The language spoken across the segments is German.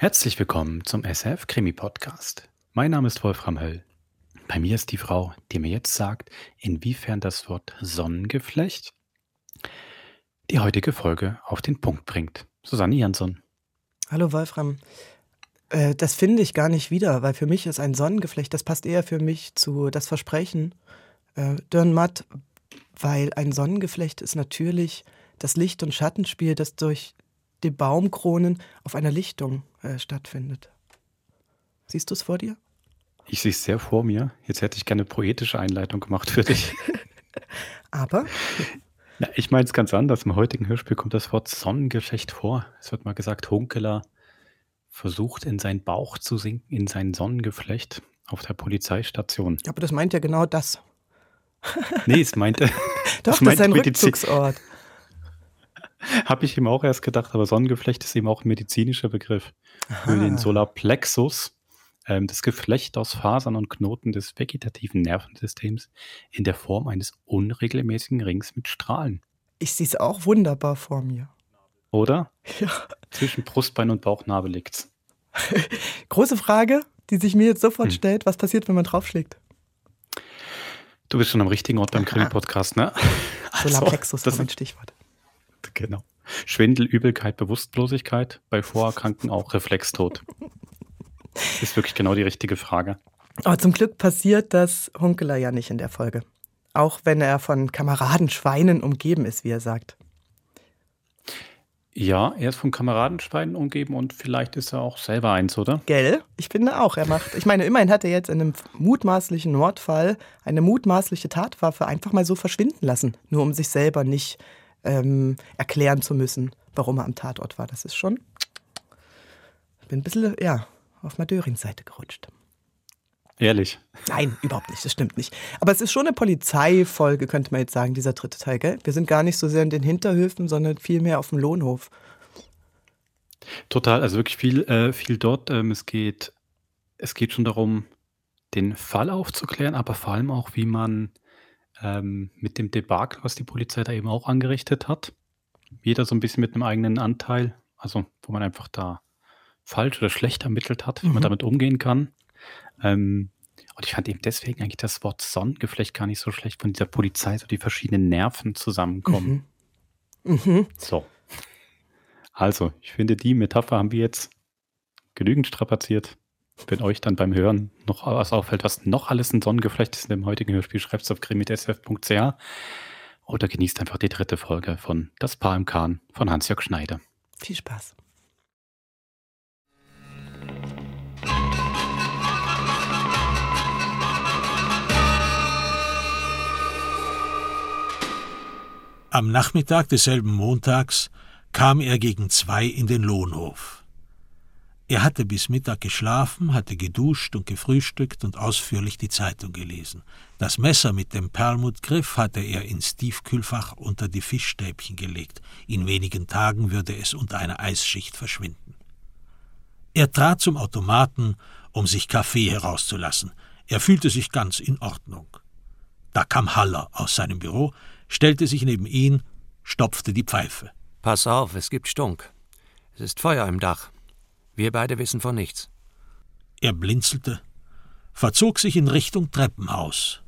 Herzlich willkommen zum SF Krimi Podcast. Mein Name ist Wolfram Höll. Bei mir ist die Frau, die mir jetzt sagt, inwiefern das Wort Sonnengeflecht die heutige Folge auf den Punkt bringt. Susanne Jansson. Hallo Wolfram. Äh, das finde ich gar nicht wieder, weil für mich ist ein Sonnengeflecht, das passt eher für mich zu das Versprechen. Äh, Dürrenmatt, weil ein Sonnengeflecht ist natürlich das Licht- und Schattenspiel, das durch die Baumkronen auf einer Lichtung äh, stattfindet. Siehst du es vor dir? Ich sehe es sehr vor mir. Jetzt hätte ich gerne eine poetische Einleitung gemacht für dich. Aber? Na, ich meine es ganz anders. Im heutigen Hörspiel kommt das Wort Sonnengeflecht vor. Es wird mal gesagt, Hunkeler versucht in seinen Bauch zu sinken, in sein Sonnengeflecht auf der Polizeistation. Aber das meint ja genau das. nee, es meinte. Doch, das, das ist ein Rückzugsort. Habe ich ihm auch erst gedacht, aber Sonnengeflecht ist eben auch ein medizinischer Begriff. Für den Solarplexus, ähm, das Geflecht aus Fasern und Knoten des vegetativen Nervensystems in der Form eines unregelmäßigen Rings mit Strahlen. Ich sehe es auch wunderbar vor mir. Oder? Ja. Zwischen Brustbein und Bauchnabel liegt's. Große Frage, die sich mir jetzt sofort hm. stellt: Was passiert, wenn man draufschlägt? Du bist schon am richtigen Ort beim Krimi-Podcast, ne? Also, Solarplexus das ist ein Stichwort. Genau. Schwindel, Übelkeit, Bewusstlosigkeit, bei Vorerkrankten auch Reflextod. Ist wirklich genau die richtige Frage. Aber zum Glück passiert das Hunkeler ja nicht in der Folge. Auch wenn er von Kameradenschweinen umgeben ist, wie er sagt. Ja, er ist von Kameradenschweinen umgeben und vielleicht ist er auch selber eins, oder? Gell? Ich finde auch, er macht. Ich meine, immerhin hat er jetzt in einem mutmaßlichen Mordfall eine mutmaßliche Tatwaffe einfach mal so verschwinden lassen, nur um sich selber nicht ähm, erklären zu müssen, warum er am Tatort war. Das ist schon. Ich bin ein bisschen, ja, auf Madörins Seite gerutscht. Ehrlich? Nein, überhaupt nicht, das stimmt nicht. Aber es ist schon eine Polizeifolge, könnte man jetzt sagen, dieser dritte Teil, gell? Wir sind gar nicht so sehr in den Hinterhöfen, sondern vielmehr auf dem Lohnhof. Total, also wirklich viel, äh, viel dort. Ähm, es, geht, es geht schon darum, den Fall aufzuklären, aber vor allem auch, wie man ähm, mit dem Debakel, was die Polizei da eben auch angerichtet hat, jeder so ein bisschen mit einem eigenen Anteil, also wo man einfach da falsch oder schlecht ermittelt hat, wie mhm. man damit umgehen kann. Ähm, und ich fand eben deswegen eigentlich das Wort Sonnengeflecht gar nicht so schlecht, von dieser Polizei so die verschiedenen Nerven zusammenkommen. Mhm. Mhm. So. Also, ich finde, die Metapher haben wir jetzt genügend strapaziert. Wenn euch dann beim Hören noch was auffällt, was noch alles ein Sonnengeflecht ist in dem heutigen Hörspiel, schreibt es auf krimi.sf.ch oder genießt einfach die dritte Folge von Das Paar im Kahn von Hans-Jörg Schneider. Viel Spaß. Am Nachmittag desselben Montags kam er gegen zwei in den Lohnhof. Er hatte bis Mittag geschlafen, hatte geduscht und gefrühstückt und ausführlich die Zeitung gelesen. Das Messer mit dem Perlmuttgriff hatte er ins Tiefkühlfach unter die Fischstäbchen gelegt. In wenigen Tagen würde es unter einer Eisschicht verschwinden. Er trat zum Automaten, um sich Kaffee herauszulassen. Er fühlte sich ganz in Ordnung. Da kam Haller aus seinem Büro, stellte sich neben ihn, stopfte die Pfeife. Pass auf, es gibt Stunk. Es ist Feuer im Dach. Wir beide wissen von nichts. Er blinzelte, verzog sich in Richtung Treppenhaus.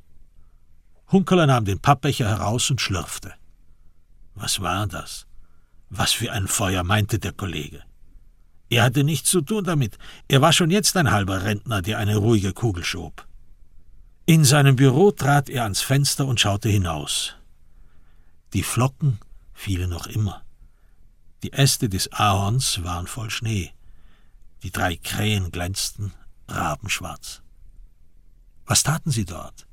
Hunkeler nahm den Pappbecher heraus und schlürfte. Was war das? Was für ein Feuer, meinte der Kollege. Er hatte nichts zu tun damit. Er war schon jetzt ein halber Rentner, der eine ruhige Kugel schob. In seinem Büro trat er ans Fenster und schaute hinaus. Die Flocken fielen noch immer. Die Äste des Ahorns waren voll Schnee. Die drei Krähen glänzten rabenschwarz. Was taten sie dort?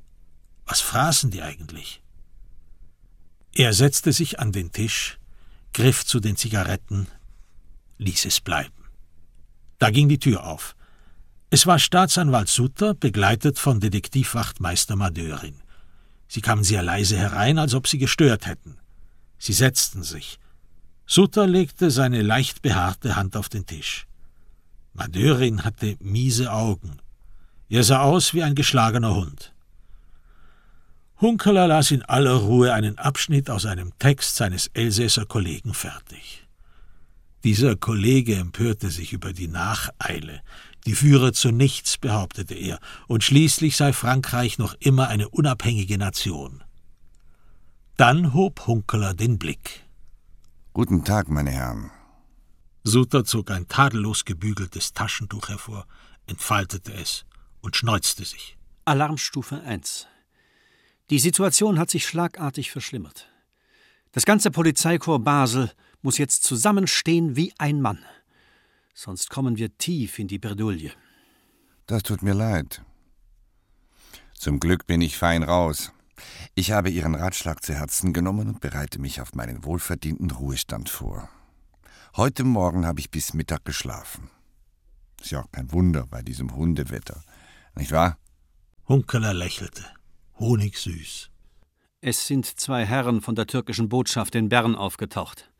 Was fraßen die eigentlich? Er setzte sich an den Tisch, griff zu den Zigaretten, ließ es bleiben. Da ging die Tür auf. Es war Staatsanwalt Sutter, begleitet von Detektivwachtmeister Madeurin. Sie kamen sehr leise herein, als ob sie gestört hätten. Sie setzten sich. Sutter legte seine leicht behaarte Hand auf den Tisch. Madeurin hatte miese Augen. Er sah aus wie ein geschlagener Hund. Hunkeler las in aller Ruhe einen Abschnitt aus einem Text seines Elsässer Kollegen fertig. Dieser Kollege empörte sich über die Nacheile. Die führe zu nichts, behauptete er, und schließlich sei Frankreich noch immer eine unabhängige Nation. Dann hob Hunkeler den Blick. Guten Tag, meine Herren. Suter zog ein tadellos gebügeltes Taschentuch hervor, entfaltete es und schneuzte sich. Alarmstufe 1. Die Situation hat sich schlagartig verschlimmert. Das ganze Polizeikorps Basel muss jetzt zusammenstehen wie ein Mann. Sonst kommen wir tief in die Bredouille. Das tut mir leid. Zum Glück bin ich fein raus. Ich habe Ihren Ratschlag zu Herzen genommen und bereite mich auf meinen wohlverdienten Ruhestand vor. Heute Morgen habe ich bis Mittag geschlafen. Ist ja auch kein Wunder bei diesem Hundewetter, nicht wahr? Hunkeler lächelte, honigsüß. Es sind zwei Herren von der türkischen Botschaft in Bern aufgetaucht.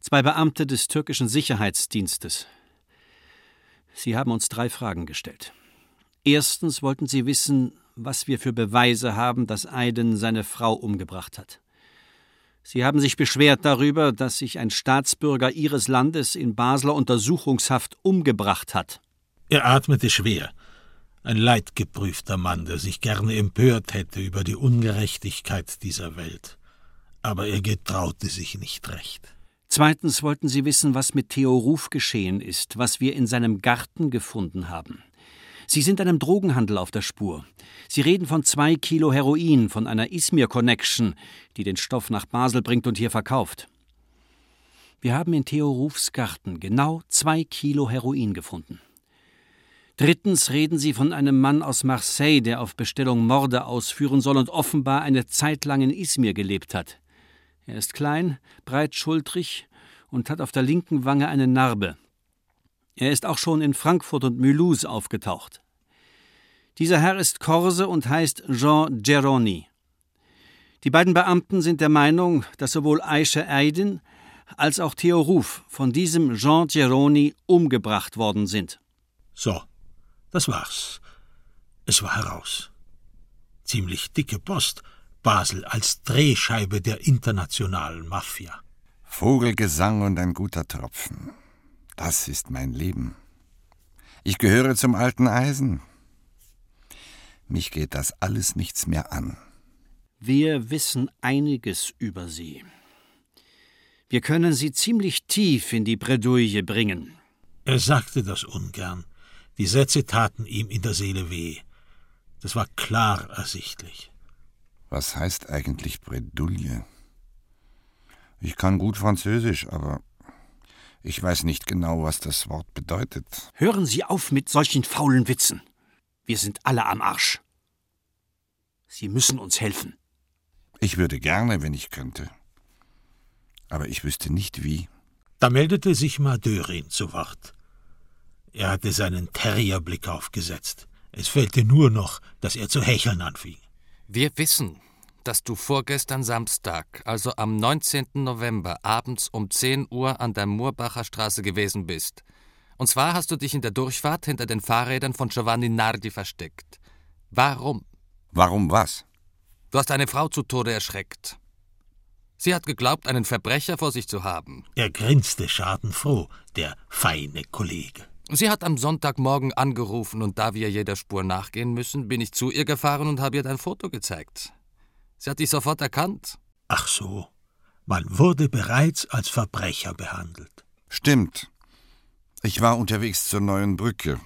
Zwei Beamte des türkischen Sicherheitsdienstes. Sie haben uns drei Fragen gestellt. Erstens wollten sie wissen, was wir für Beweise haben, dass Aiden seine Frau umgebracht hat. Sie haben sich beschwert darüber, dass sich ein Staatsbürger Ihres Landes in Basler Untersuchungshaft umgebracht hat. Er atmete schwer. Ein leidgeprüfter Mann, der sich gerne empört hätte über die Ungerechtigkeit dieser Welt. Aber er getraute sich nicht recht. Zweitens wollten sie wissen, was mit Theo Ruf geschehen ist, was wir in seinem Garten gefunden haben. Sie sind einem Drogenhandel auf der Spur. Sie reden von zwei Kilo Heroin, von einer Izmir Connection, die den Stoff nach Basel bringt und hier verkauft. Wir haben in Theo Rufs Garten genau zwei Kilo Heroin gefunden. Drittens reden sie von einem Mann aus Marseille, der auf Bestellung Morde ausführen soll und offenbar eine Zeit lang in Izmir gelebt hat. Er ist klein, breitschultrig und hat auf der linken Wange eine Narbe. Er ist auch schon in Frankfurt und Mulhouse aufgetaucht. Dieser Herr ist Korse und heißt Jean Geroni. Die beiden Beamten sind der Meinung, dass sowohl Aisha Aydin als auch Theo Ruf von diesem Jean Geroni umgebracht worden sind. So, das war's. Es war heraus. Ziemlich dicke Post, Basel als Drehscheibe der internationalen Mafia. Vogelgesang und ein guter Tropfen. Das ist mein Leben. Ich gehöre zum alten Eisen. Mich geht das alles nichts mehr an. Wir wissen einiges über Sie. Wir können Sie ziemlich tief in die Bredouille bringen. Er sagte das ungern. Die Sätze taten ihm in der Seele weh. Das war klar ersichtlich. Was heißt eigentlich Bredouille? Ich kann gut Französisch, aber ich weiß nicht genau, was das Wort bedeutet. Hören Sie auf mit solchen faulen Witzen. Wir sind alle am Arsch. Sie müssen uns helfen. Ich würde gerne, wenn ich könnte. Aber ich wüsste nicht wie. Da meldete sich Madörin zu Wort. Er hatte seinen Terrierblick aufgesetzt. Es fehlte nur noch, dass er zu hecheln anfing. Wir wissen, dass du vorgestern Samstag, also am 19. November, abends um 10 Uhr an der Murbacher Straße gewesen bist. Und zwar hast du dich in der Durchfahrt hinter den Fahrrädern von Giovanni Nardi versteckt. Warum? Warum was? Du hast eine Frau zu Tode erschreckt. Sie hat geglaubt, einen Verbrecher vor sich zu haben. Er grinste schadenfroh, der feine Kollege. Sie hat am Sonntagmorgen angerufen und da wir jeder Spur nachgehen müssen, bin ich zu ihr gefahren und habe ihr dein Foto gezeigt. Sie hat dich sofort erkannt. Ach so, man wurde bereits als Verbrecher behandelt. Stimmt. Ich war unterwegs zur neuen Brücke.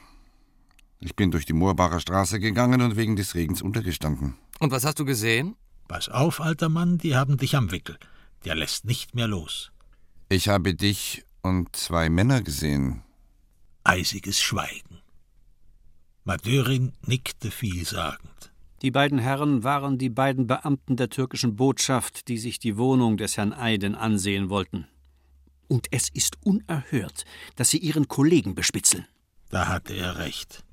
Ich bin durch die Moorbacher Straße gegangen und wegen des Regens untergestanden. Und was hast du gesehen? Pass auf, alter Mann, die haben dich am Wickel. Der lässt nicht mehr los. Ich habe dich und zwei Männer gesehen. Eisiges Schweigen. Madörin nickte vielsagend. Die beiden Herren waren die beiden Beamten der türkischen Botschaft, die sich die Wohnung des Herrn Eiden ansehen wollten. Und es ist unerhört, dass sie ihren Kollegen bespitzeln. Da hatte er recht.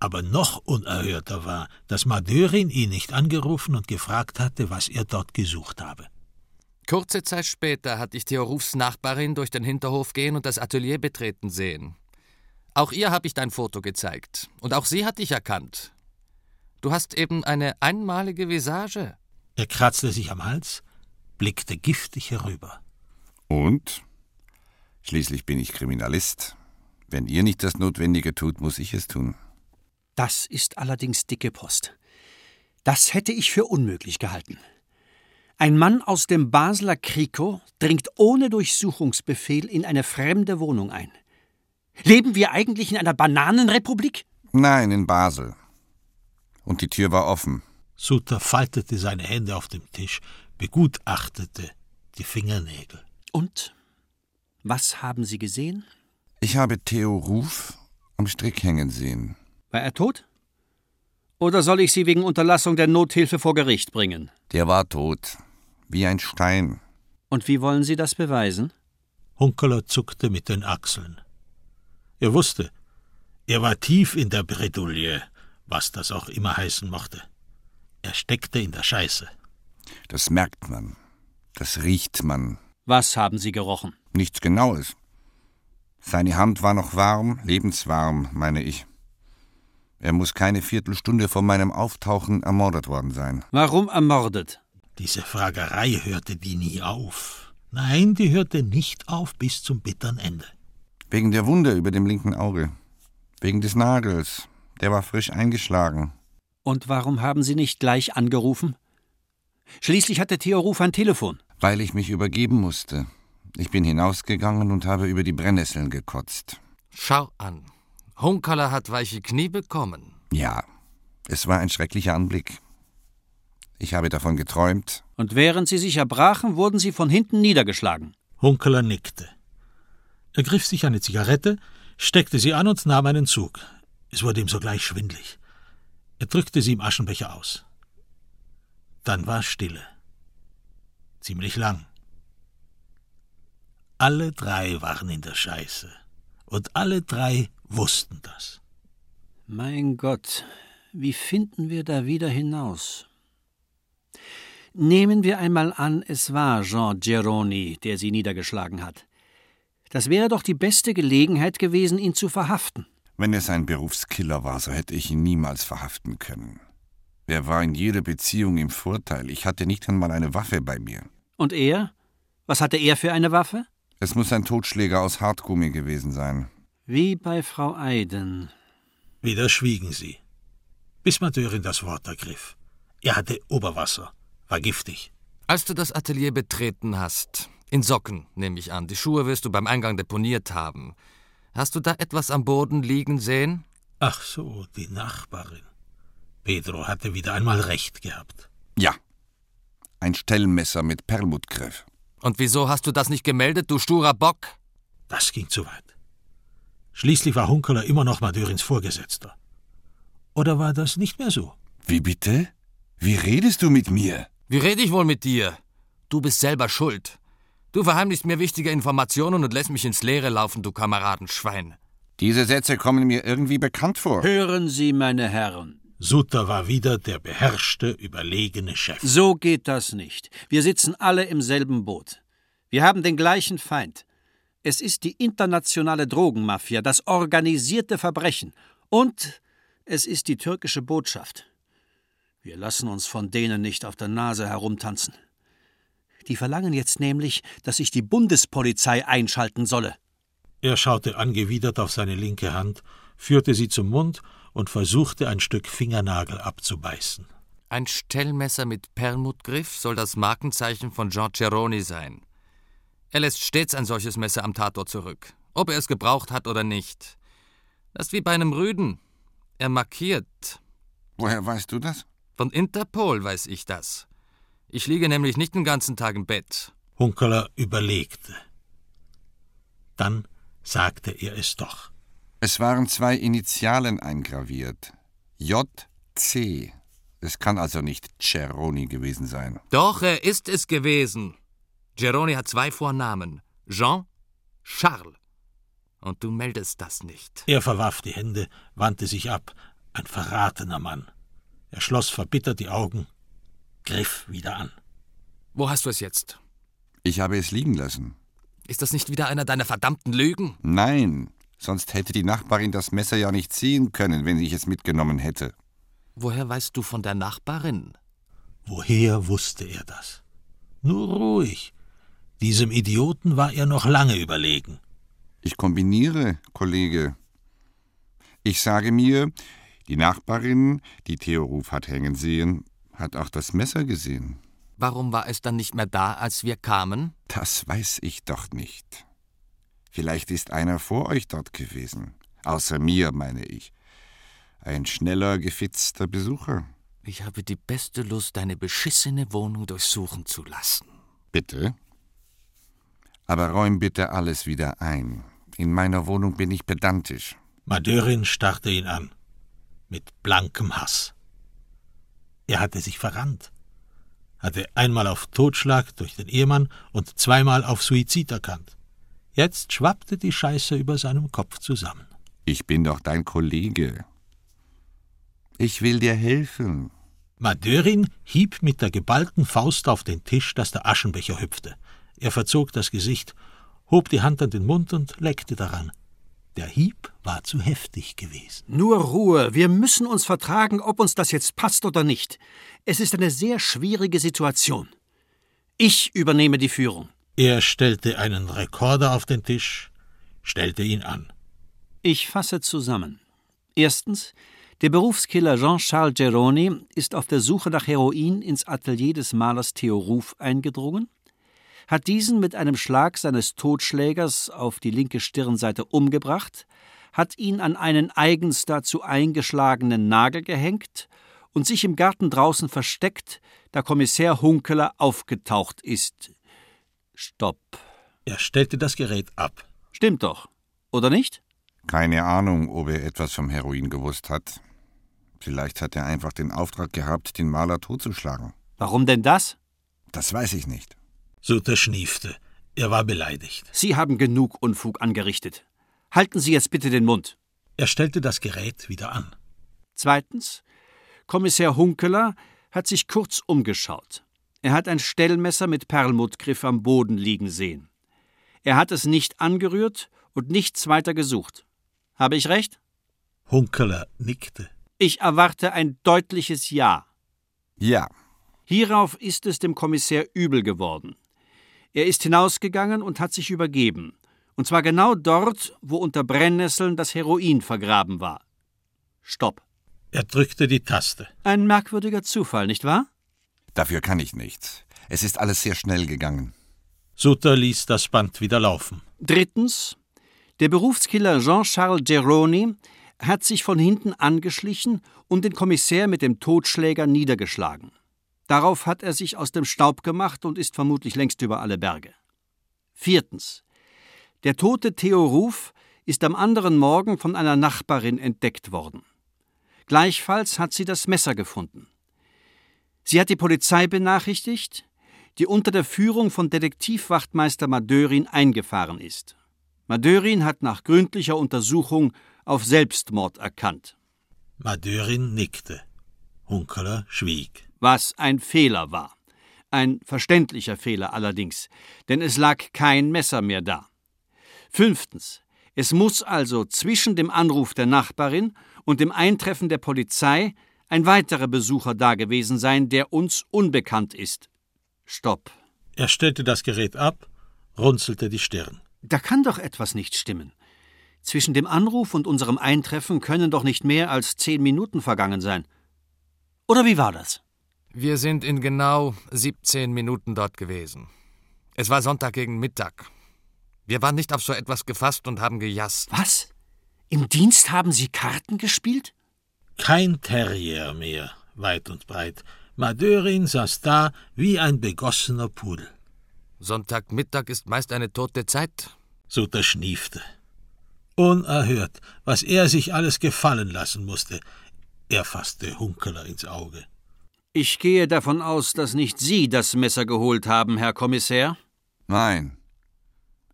Aber noch unerhörter war, dass Madörin ihn nicht angerufen und gefragt hatte, was er dort gesucht habe. Kurze Zeit später hatte ich Theo Rufs Nachbarin durch den Hinterhof gehen und das Atelier betreten sehen. Auch ihr habe ich dein Foto gezeigt. Und auch sie hat dich erkannt. Du hast eben eine einmalige Visage. Er kratzte sich am Hals, blickte giftig herüber. Und? Schließlich bin ich Kriminalist. Wenn ihr nicht das Notwendige tut, muss ich es tun. Das ist allerdings dicke Post. Das hätte ich für unmöglich gehalten. Ein Mann aus dem Basler Kriko dringt ohne Durchsuchungsbefehl in eine fremde Wohnung ein. Leben wir eigentlich in einer Bananenrepublik? Nein, in Basel. Und die Tür war offen. Suter faltete seine Hände auf dem Tisch, begutachtete die Fingernägel. Und? Was haben Sie gesehen? Ich habe Theo Ruf am Strick hängen sehen. War er tot? Oder soll ich Sie wegen Unterlassung der Nothilfe vor Gericht bringen? Der war tot. Wie ein Stein. Und wie wollen Sie das beweisen? Hunkeler zuckte mit den Achseln. Er wusste, er war tief in der Bredouille, was das auch immer heißen mochte. Er steckte in der Scheiße. Das merkt man. Das riecht man. Was haben Sie gerochen? Nichts Genaues. Seine Hand war noch warm, lebenswarm, meine ich. Er muss keine Viertelstunde vor meinem Auftauchen ermordet worden sein. Warum ermordet? Diese Fragerei hörte die nie auf. Nein, die hörte nicht auf bis zum bittern Ende. Wegen der Wunde über dem linken Auge. Wegen des Nagels. Der war frisch eingeschlagen. Und warum haben Sie nicht gleich angerufen? Schließlich hatte Theo Ruf ein Telefon. Weil ich mich übergeben musste. Ich bin hinausgegangen und habe über die Brennnesseln gekotzt. Schau an. Hunkerler hat weiche Knie bekommen. Ja, es war ein schrecklicher Anblick. Ich habe davon geträumt. Und während Sie sich erbrachen, wurden Sie von hinten niedergeschlagen. Hunkeler nickte. Er griff sich eine Zigarette, steckte sie an und nahm einen Zug. Es wurde ihm sogleich schwindlig. Er drückte sie im Aschenbecher aus. Dann war Stille. Ziemlich lang. Alle drei waren in der Scheiße. Und alle drei wussten das. Mein Gott, wie finden wir da wieder hinaus? Nehmen wir einmal an, es war Jean Geroni, der sie niedergeschlagen hat. Das wäre doch die beste Gelegenheit gewesen, ihn zu verhaften. Wenn es ein Berufskiller war, so hätte ich ihn niemals verhaften können. Er war in jeder Beziehung im Vorteil. Ich hatte nicht einmal eine Waffe bei mir. Und er? Was hatte er für eine Waffe? Es muss ein Totschläger aus Hartgummi gewesen sein. Wie bei Frau Eiden. Wieder schwiegen sie, bis Mateurin das Wort ergriff. Er hatte Oberwasser, war giftig. Als du das Atelier betreten hast, in Socken, nehme ich an, die Schuhe wirst du beim Eingang deponiert haben. Hast du da etwas am Boden liegen sehen? Ach so, die Nachbarin. Pedro hatte wieder einmal recht gehabt. Ja. Ein Stellmesser mit Perlmuttgriff. Und wieso hast du das nicht gemeldet, du sturer Bock? Das ging zu weit. Schließlich war Hunkeler immer noch Madürins Vorgesetzter. Oder war das nicht mehr so? Wie bitte? Wie redest du mit mir? Wie rede ich wohl mit dir? Du bist selber schuld. Du verheimlichst mir wichtige Informationen und lässt mich ins Leere laufen, du Kameradenschwein. Diese Sätze kommen mir irgendwie bekannt vor. Hören Sie, meine Herren. Sutter war wieder der beherrschte, überlegene Chef. So geht das nicht. Wir sitzen alle im selben Boot. Wir haben den gleichen Feind. Es ist die internationale Drogenmafia, das organisierte Verbrechen. Und es ist die türkische Botschaft. Wir lassen uns von denen nicht auf der Nase herumtanzen. Die verlangen jetzt nämlich, dass ich die Bundespolizei einschalten solle. Er schaute angewidert auf seine linke Hand, führte sie zum Mund und versuchte ein Stück Fingernagel abzubeißen. Ein Stellmesser mit Perlmuttgriff soll das Markenzeichen von Jean Ceroni sein. Er lässt stets ein solches Messer am Tatort zurück, ob er es gebraucht hat oder nicht. Das ist wie bei einem Rüden. Er markiert. Woher weißt du das? Von Interpol weiß ich das. Ich liege nämlich nicht den ganzen Tag im Bett. Hunkeler überlegte. Dann sagte er es doch. Es waren zwei Initialen eingraviert. J.C. Es kann also nicht Ceroni gewesen sein. Doch, er ist es gewesen. Geroni hat zwei Vornamen. Jean, Charles. Und du meldest das nicht. Er verwarf die Hände, wandte sich ab. Ein verratener Mann. Er schloss verbittert die Augen, griff wieder an. Wo hast du es jetzt? Ich habe es liegen lassen. Ist das nicht wieder einer deiner verdammten Lügen? Nein, sonst hätte die Nachbarin das Messer ja nicht ziehen können, wenn ich es mitgenommen hätte. Woher weißt du von der Nachbarin? Woher wusste er das? Nur ruhig. Diesem Idioten war er noch lange überlegen. Ich kombiniere, Kollege. Ich sage mir, die Nachbarin, die Theo Ruf hat hängen sehen, hat auch das Messer gesehen. Warum war es dann nicht mehr da, als wir kamen? Das weiß ich doch nicht. Vielleicht ist einer vor euch dort gewesen. Außer mir, meine ich. Ein schneller, gefitzter Besucher. Ich habe die beste Lust, deine beschissene Wohnung durchsuchen zu lassen. Bitte? Aber räum bitte alles wieder ein. In meiner Wohnung bin ich pedantisch. Madörin starrte ihn an. Mit blankem Hass. Er hatte sich verrannt. Hatte einmal auf Totschlag durch den Ehemann und zweimal auf Suizid erkannt. Jetzt schwappte die Scheiße über seinem Kopf zusammen. Ich bin doch dein Kollege. Ich will dir helfen. Madörin hieb mit der geballten Faust auf den Tisch, dass der Aschenbecher hüpfte. Er verzog das Gesicht, hob die Hand an den Mund und leckte daran. Der Hieb war zu heftig gewesen. Nur Ruhe. Wir müssen uns vertragen, ob uns das jetzt passt oder nicht. Es ist eine sehr schwierige Situation. Ich übernehme die Führung. Er stellte einen Rekorder auf den Tisch, stellte ihn an. Ich fasse zusammen. Erstens, der Berufskiller Jean-Charles Geroni ist auf der Suche nach Heroin ins Atelier des Malers Theo Ruf eingedrungen hat diesen mit einem Schlag seines Totschlägers auf die linke Stirnseite umgebracht, hat ihn an einen eigens dazu eingeschlagenen Nagel gehängt und sich im Garten draußen versteckt, da Kommissär Hunkeler aufgetaucht ist. Stopp. Er stellte das Gerät ab. Stimmt doch, oder nicht? Keine Ahnung, ob er etwas vom Heroin gewusst hat. Vielleicht hat er einfach den Auftrag gehabt, den Maler totzuschlagen. Warum denn das? Das weiß ich nicht. Suter schniefte. Er war beleidigt. Sie haben genug Unfug angerichtet. Halten Sie jetzt bitte den Mund. Er stellte das Gerät wieder an. Zweitens, Kommissar Hunkeler hat sich kurz umgeschaut. Er hat ein Stellmesser mit Perlmuttgriff am Boden liegen sehen. Er hat es nicht angerührt und nichts weiter gesucht. Habe ich recht? Hunkeler nickte. Ich erwarte ein deutliches Ja. Ja. Hierauf ist es dem Kommissär übel geworden. Er ist hinausgegangen und hat sich übergeben. Und zwar genau dort, wo unter Brennnesseln das Heroin vergraben war. Stopp. Er drückte die Taste. Ein merkwürdiger Zufall, nicht wahr? Dafür kann ich nichts. Es ist alles sehr schnell gegangen. Sutter ließ das Band wieder laufen. Drittens. Der Berufskiller Jean-Charles Geroni hat sich von hinten angeschlichen und den Kommissär mit dem Totschläger niedergeschlagen. Darauf hat er sich aus dem Staub gemacht und ist vermutlich längst über alle Berge. Viertens. Der tote Theo Ruf ist am anderen Morgen von einer Nachbarin entdeckt worden. Gleichfalls hat sie das Messer gefunden. Sie hat die Polizei benachrichtigt, die unter der Führung von Detektivwachtmeister Madörin eingefahren ist. Madörin hat nach gründlicher Untersuchung auf Selbstmord erkannt. Madörin nickte. Hunkeler schwieg was ein Fehler war. Ein verständlicher Fehler allerdings, denn es lag kein Messer mehr da. Fünftens. Es muss also zwischen dem Anruf der Nachbarin und dem Eintreffen der Polizei ein weiterer Besucher dagewesen sein, der uns unbekannt ist. Stopp. Er stellte das Gerät ab, runzelte die Stirn. Da kann doch etwas nicht stimmen. Zwischen dem Anruf und unserem Eintreffen können doch nicht mehr als zehn Minuten vergangen sein. Oder wie war das? Wir sind in genau 17 Minuten dort gewesen. Es war Sonntag gegen Mittag. Wir waren nicht auf so etwas gefasst und haben gejasst. Was? Im Dienst haben Sie Karten gespielt? Kein Terrier mehr, weit und breit. Madörin saß da wie ein begossener Pudel. Sonntagmittag ist meist eine tote Zeit. Sutter schniefte. Unerhört, was er sich alles gefallen lassen musste. Er fasste Hunkeler ins Auge. Ich gehe davon aus, dass nicht Sie das Messer geholt haben, Herr Kommissär? Nein.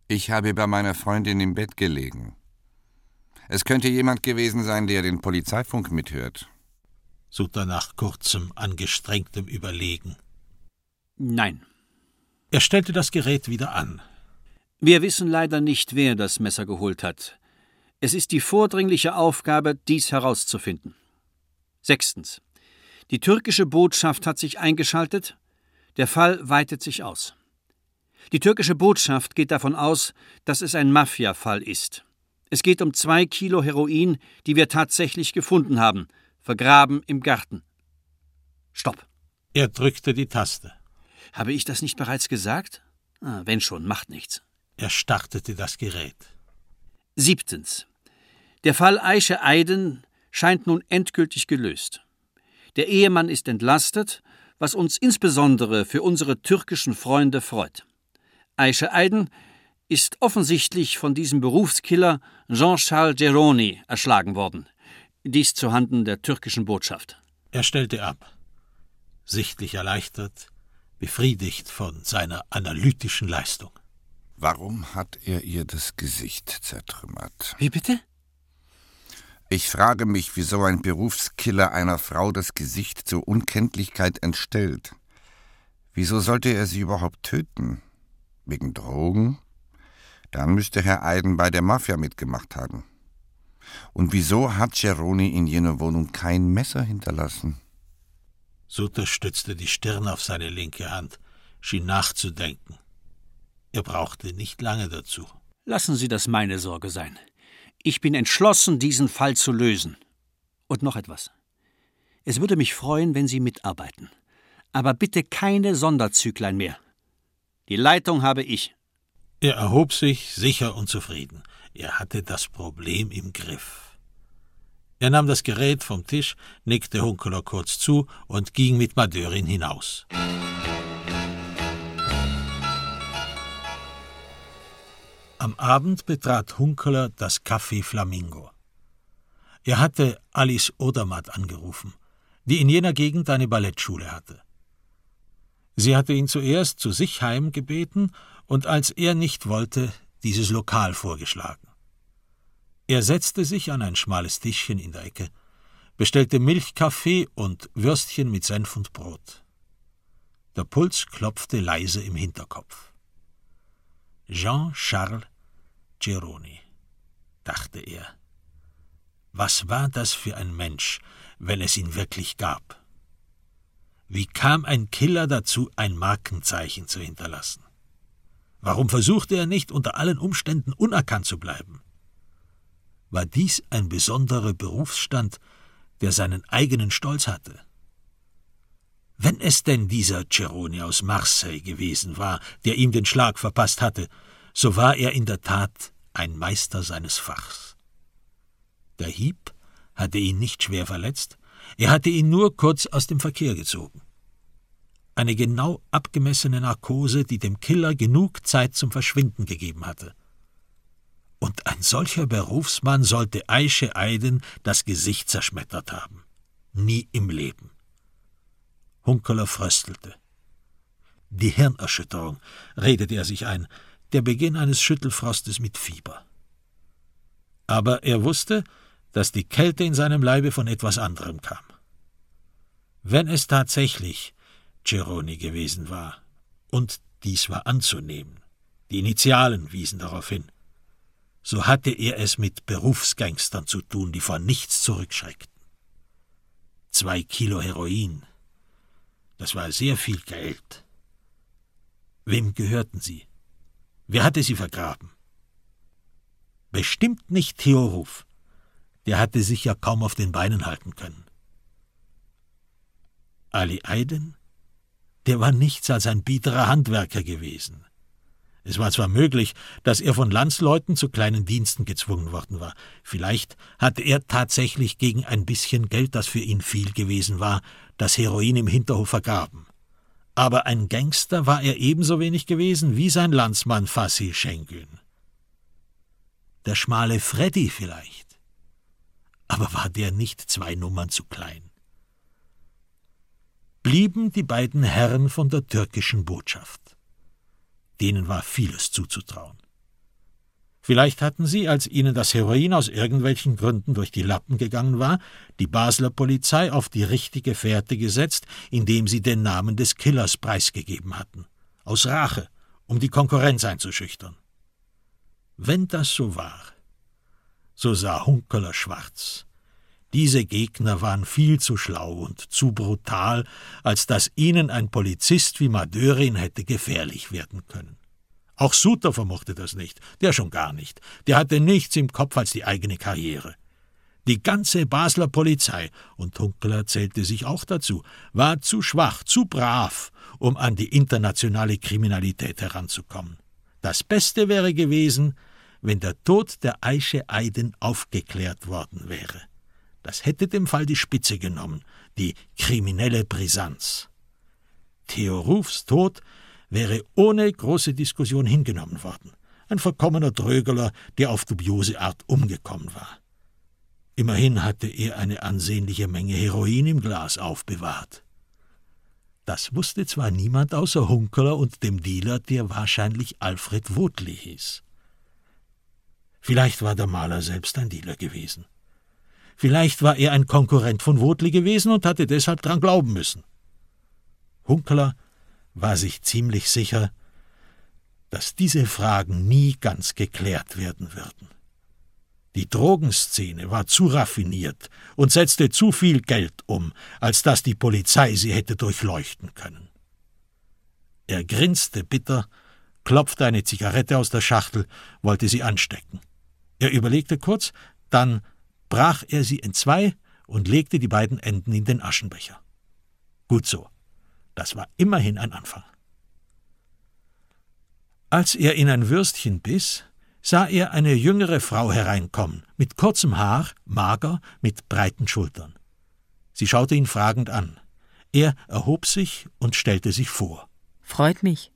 Ich habe bei meiner Freundin im Bett gelegen. Es könnte jemand gewesen sein, der den Polizeifunk mithört. Sutter nach kurzem, angestrengtem Überlegen. Nein. Er stellte das Gerät wieder an. Wir wissen leider nicht, wer das Messer geholt hat. Es ist die vordringliche Aufgabe, dies herauszufinden. Sechstens. Die türkische Botschaft hat sich eingeschaltet. Der Fall weitet sich aus. Die türkische Botschaft geht davon aus, dass es ein Mafia-Fall ist. Es geht um zwei Kilo Heroin, die wir tatsächlich gefunden haben, vergraben im Garten. Stopp. Er drückte die Taste. Habe ich das nicht bereits gesagt? Ah, wenn schon, macht nichts. Er startete das Gerät. Siebtens. Der Fall Aische Eiden scheint nun endgültig gelöst. Der Ehemann ist entlastet, was uns insbesondere für unsere türkischen Freunde freut. Aische Eiden ist offensichtlich von diesem Berufskiller Jean-Charles Geroni erschlagen worden. Dies zuhanden der türkischen Botschaft. Er stellte ab, sichtlich erleichtert, befriedigt von seiner analytischen Leistung. Warum hat er ihr das Gesicht zertrümmert? Wie bitte? Ich frage mich, wieso ein Berufskiller einer Frau das Gesicht zur Unkenntlichkeit entstellt. Wieso sollte er sie überhaupt töten? Wegen Drogen? Dann müsste Herr Eiden bei der Mafia mitgemacht haben. Und wieso hat Geroni in jener Wohnung kein Messer hinterlassen? Suter stützte die Stirn auf seine linke Hand, schien nachzudenken. Er brauchte nicht lange dazu. Lassen Sie das meine Sorge sein. Ich bin entschlossen, diesen Fall zu lösen. Und noch etwas. Es würde mich freuen, wenn Sie mitarbeiten. Aber bitte keine Sonderzüglein mehr. Die Leitung habe ich. Er erhob sich, sicher und zufrieden. Er hatte das Problem im Griff. Er nahm das Gerät vom Tisch, nickte Hunkeler kurz zu und ging mit Madörin hinaus. Am Abend betrat Hunkeler das Café Flamingo. Er hatte Alice Odermatt angerufen, die in jener Gegend eine Ballettschule hatte. Sie hatte ihn zuerst zu sich heim gebeten und als er nicht wollte, dieses Lokal vorgeschlagen. Er setzte sich an ein schmales Tischchen in der Ecke, bestellte Milchkaffee und Würstchen mit Senf und Brot. Der Puls klopfte leise im Hinterkopf. Jean-Charles Geroni, dachte er. Was war das für ein Mensch, wenn es ihn wirklich gab? Wie kam ein Killer dazu, ein Markenzeichen zu hinterlassen? Warum versuchte er nicht, unter allen Umständen unerkannt zu bleiben? war dies ein besonderer Berufsstand, der seinen eigenen Stolz hatte. Wenn es denn dieser Ceroni aus Marseille gewesen war, der ihm den Schlag verpasst hatte, so war er in der Tat ein Meister seines Fachs. Der Hieb hatte ihn nicht schwer verletzt, er hatte ihn nur kurz aus dem Verkehr gezogen. Eine genau abgemessene Narkose, die dem Killer genug Zeit zum Verschwinden gegeben hatte. Und ein solcher Berufsmann sollte Aische Eiden das Gesicht zerschmettert haben. Nie im Leben. Hunkeler fröstelte. Die Hirnerschütterung, redete er sich ein, der Beginn eines Schüttelfrostes mit Fieber. Aber er wusste, dass die Kälte in seinem Leibe von etwas anderem kam. Wenn es tatsächlich Ceroni gewesen war, und dies war anzunehmen, die Initialen wiesen darauf hin, so hatte er es mit Berufsgangstern zu tun, die vor nichts zurückschreckten. Zwei Kilo Heroin, das war sehr viel Geld. Wem gehörten sie? Wer hatte sie vergraben? Bestimmt nicht Theo Ruf. Der hatte sich ja kaum auf den Beinen halten können. Ali Eiden? Der war nichts als ein biederer Handwerker gewesen. Es war zwar möglich, dass er von Landsleuten zu kleinen Diensten gezwungen worden war. Vielleicht hatte er tatsächlich gegen ein bisschen Geld, das für ihn viel gewesen war, das Heroin im Hinterhof vergraben. Aber ein Gangster war er ebenso wenig gewesen wie sein Landsmann Fassi Schengen. Der schmale Freddy vielleicht. Aber war der nicht zwei Nummern zu klein? Blieben die beiden Herren von der türkischen Botschaft. Denen war vieles zuzutrauen. Vielleicht hatten sie, als ihnen das Heroin aus irgendwelchen Gründen durch die Lappen gegangen war, die Basler Polizei auf die richtige Fährte gesetzt, indem sie den Namen des Killers preisgegeben hatten. Aus Rache, um die Konkurrenz einzuschüchtern. Wenn das so war, so sah Hunkeler schwarz. Diese Gegner waren viel zu schlau und zu brutal, als dass ihnen ein Polizist wie Madörin hätte gefährlich werden können. Auch Suter vermochte das nicht, der schon gar nicht. Der hatte nichts im Kopf als die eigene Karriere. Die ganze Basler Polizei, und Hunkeler zählte sich auch dazu, war zu schwach, zu brav, um an die internationale Kriminalität heranzukommen. Das Beste wäre gewesen, wenn der Tod der Aische Eiden aufgeklärt worden wäre. Das hätte dem Fall die Spitze genommen, die kriminelle Brisanz. Theo Rufs Tod wäre ohne große Diskussion hingenommen worden. Ein verkommener Drögeler, der auf dubiose Art umgekommen war. Immerhin hatte er eine ansehnliche Menge Heroin im Glas aufbewahrt. Das wusste zwar niemand außer Hunkeler und dem Dealer, der wahrscheinlich Alfred Wotli hieß. Vielleicht war der Maler selbst ein Dealer gewesen. Vielleicht war er ein Konkurrent von Wotli gewesen und hatte deshalb dran glauben müssen. Hunkeler war sich ziemlich sicher, dass diese Fragen nie ganz geklärt werden würden. Die Drogenszene war zu raffiniert und setzte zu viel Geld um, als dass die Polizei sie hätte durchleuchten können. Er grinste bitter, klopfte eine Zigarette aus der Schachtel, wollte sie anstecken. Er überlegte kurz, dann brach er sie in zwei und legte die beiden Enden in den Aschenbecher. Gut so. Das war immerhin ein Anfang. Als er in ein Würstchen biss, sah er eine jüngere Frau hereinkommen, mit kurzem Haar, mager, mit breiten Schultern. Sie schaute ihn fragend an. Er erhob sich und stellte sich vor. Freut mich.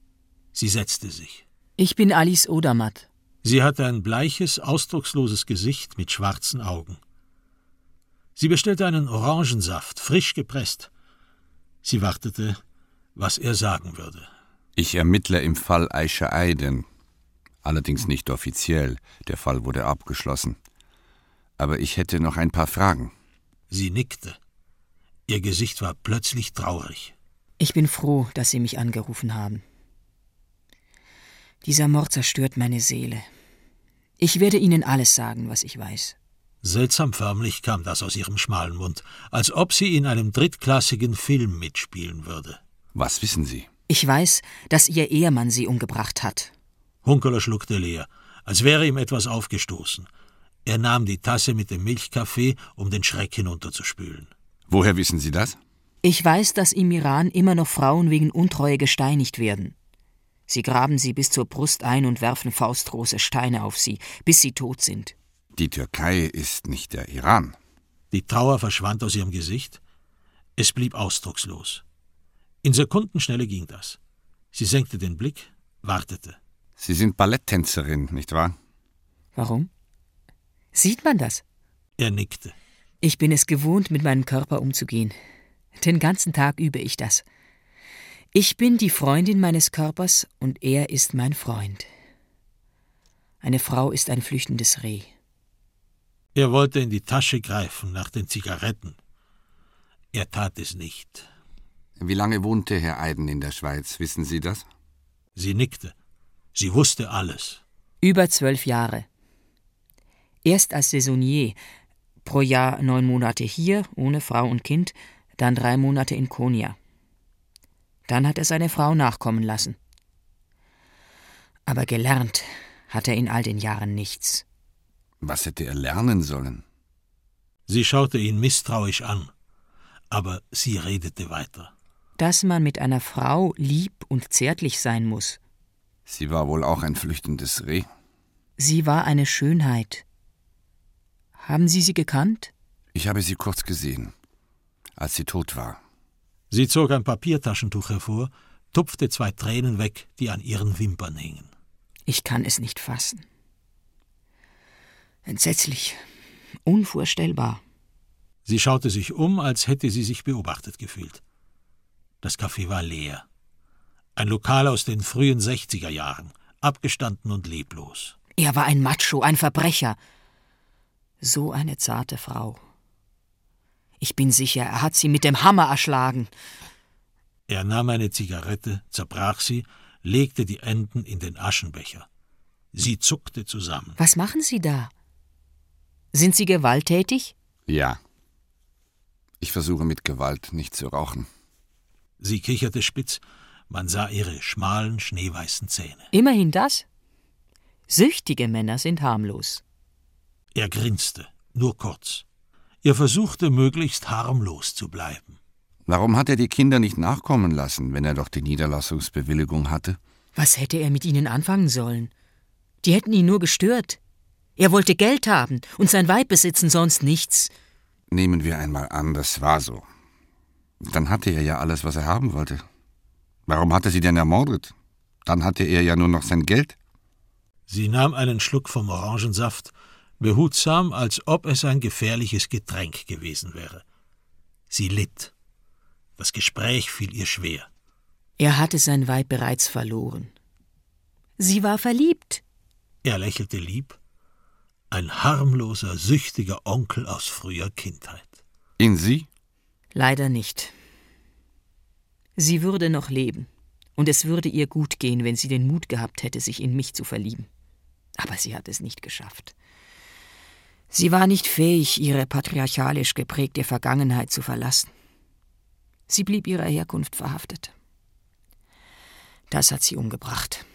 Sie setzte sich. Ich bin Alice Odermatt. Sie hatte ein bleiches, ausdrucksloses Gesicht mit schwarzen Augen. Sie bestellte einen Orangensaft, frisch gepresst. Sie wartete, was er sagen würde. Ich ermittle im Fall Aisha Aiden, allerdings nicht offiziell, der Fall wurde abgeschlossen. Aber ich hätte noch ein paar Fragen. Sie nickte. Ihr Gesicht war plötzlich traurig. Ich bin froh, dass Sie mich angerufen haben. Dieser Mord zerstört meine Seele. Ich werde Ihnen alles sagen, was ich weiß. Seltsam förmlich kam das aus ihrem schmalen Mund, als ob sie in einem drittklassigen Film mitspielen würde. Was wissen Sie? Ich weiß, dass Ihr Ehemann Sie umgebracht hat. Hunkeler schluckte leer, als wäre ihm etwas aufgestoßen. Er nahm die Tasse mit dem Milchkaffee, um den Schreck hinunterzuspülen. Woher wissen Sie das? Ich weiß, dass im Iran immer noch Frauen wegen Untreue gesteinigt werden. Sie graben sie bis zur Brust ein und werfen faustgroße Steine auf sie, bis sie tot sind. Die Türkei ist nicht der Iran. Die Trauer verschwand aus ihrem Gesicht. Es blieb ausdruckslos. In Sekundenschnelle ging das. Sie senkte den Blick, wartete. Sie sind Balletttänzerin, nicht wahr? Warum? Sieht man das? Er nickte. Ich bin es gewohnt, mit meinem Körper umzugehen. Den ganzen Tag übe ich das. Ich bin die Freundin meines Körpers und er ist mein Freund. Eine Frau ist ein flüchtendes Reh. Er wollte in die Tasche greifen nach den Zigaretten. Er tat es nicht. Wie lange wohnte Herr Eiden in der Schweiz, wissen Sie das? Sie nickte. Sie wusste alles. Über zwölf Jahre. Erst als Saisonnier, pro Jahr neun Monate hier, ohne Frau und Kind, dann drei Monate in Konya. Dann hat er seine Frau nachkommen lassen. Aber gelernt hat er in all den Jahren nichts. Was hätte er lernen sollen? Sie schaute ihn misstrauisch an, aber sie redete weiter. Dass man mit einer Frau lieb und zärtlich sein muss. Sie war wohl auch ein flüchtendes Reh? Sie war eine Schönheit. Haben Sie sie gekannt? Ich habe sie kurz gesehen, als sie tot war. Sie zog ein Papiertaschentuch hervor, tupfte zwei Tränen weg, die an ihren Wimpern hingen. Ich kann es nicht fassen. Entsetzlich, unvorstellbar. Sie schaute sich um, als hätte sie sich beobachtet gefühlt. Das Café war leer. Ein Lokal aus den frühen 60er Jahren, abgestanden und leblos. Er war ein Macho, ein Verbrecher. So eine zarte Frau. Ich bin sicher, er hat sie mit dem Hammer erschlagen. Er nahm eine Zigarette, zerbrach sie, legte die Enden in den Aschenbecher. Sie zuckte zusammen. Was machen Sie da? Sind Sie gewalttätig? Ja. Ich versuche mit Gewalt nicht zu rauchen. Sie kicherte spitz, Man sah ihre schmalen, schneeweißen Zähne. Immerhin das. Süchtige Männer sind harmlos. Er grinste, nur kurz. Er versuchte, möglichst harmlos zu bleiben. Warum hat er die Kinder nicht nachkommen lassen, wenn er doch die Niederlassungsbewilligung hatte? Was hätte er mit ihnen anfangen sollen? Die hätten ihn nur gestört. Er wollte Geld haben und sein Weib besitzen, sonst nichts. Nehmen wir einmal an, das war so. Dann hatte er ja alles, was er haben wollte. Warum hat er sie denn ermordet? Dann hatte er ja nur noch sein Geld. Sie nahm einen Schluck vom Orangensaft, behutsam, als ob es ein gefährliches Getränk gewesen wäre. Sie litt. Das Gespräch fiel ihr schwer. Er hatte sein Weib bereits verloren. Sie war verliebt. Er lächelte lieb. Ein harmloser, süchtiger Onkel aus früher Kindheit. In Sie? Leider nicht. Sie würde noch leben, und es würde ihr gut gehen, wenn sie den Mut gehabt hätte, sich in mich zu verlieben. Aber sie hat es nicht geschafft. Sie war nicht fähig, ihre patriarchalisch geprägte Vergangenheit zu verlassen. Sie blieb ihrer Herkunft verhaftet. Das hat sie umgebracht.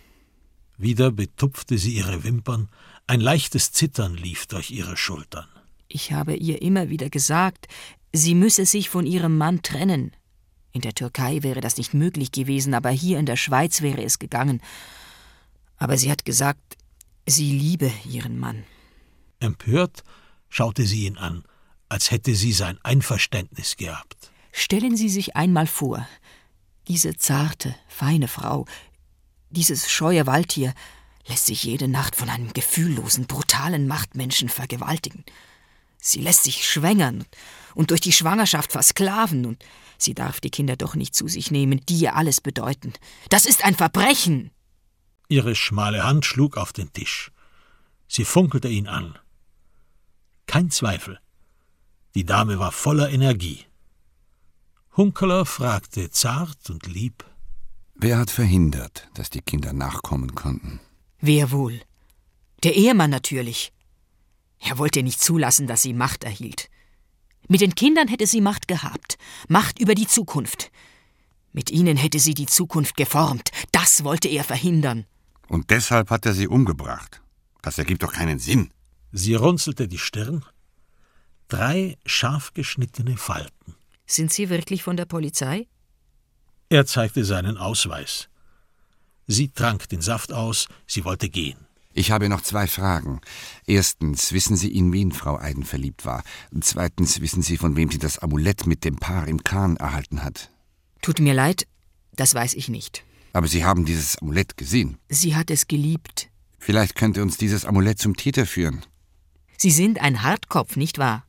Wieder betupfte sie ihre Wimpern, ein leichtes Zittern lief durch ihre Schultern. Ich habe ihr immer wieder gesagt, sie müsse sich von ihrem Mann trennen. In der Türkei wäre das nicht möglich gewesen, aber hier in der Schweiz wäre es gegangen. Aber sie hat gesagt, sie liebe ihren Mann. Empört schaute sie ihn an, als hätte sie sein Einverständnis gehabt. Stellen Sie sich einmal vor, diese zarte, feine Frau, dieses scheue Waldtier, lässt sich jede Nacht von einem gefühllosen, brutalen Machtmenschen vergewaltigen. Sie lässt sich schwängern und durch die Schwangerschaft versklaven, und sie darf die Kinder doch nicht zu sich nehmen, die ihr alles bedeuten. Das ist ein Verbrechen. Ihre schmale Hand schlug auf den Tisch. Sie funkelte ihn an. Kein Zweifel. Die Dame war voller Energie. Hunkeler fragte zart und lieb Wer hat verhindert, dass die Kinder nachkommen konnten? Wer wohl? Der Ehemann natürlich. Er wollte nicht zulassen, dass sie Macht erhielt. Mit den Kindern hätte sie Macht gehabt, Macht über die Zukunft. Mit ihnen hätte sie die Zukunft geformt. Das wollte er verhindern. Und deshalb hat er sie umgebracht. Das ergibt doch keinen Sinn. Sie runzelte die Stirn. Drei scharf geschnittene Falten. Sind Sie wirklich von der Polizei? Er zeigte seinen Ausweis. Sie trank den Saft aus, sie wollte gehen. Ich habe noch zwei Fragen. Erstens, wissen Sie, in wen Frau Eiden verliebt war? Zweitens, wissen Sie, von wem sie das Amulett mit dem Paar im Kahn erhalten hat? Tut mir leid, das weiß ich nicht. Aber Sie haben dieses Amulett gesehen. Sie hat es geliebt. Vielleicht könnte uns dieses Amulett zum Täter führen. Sie sind ein Hartkopf, nicht wahr?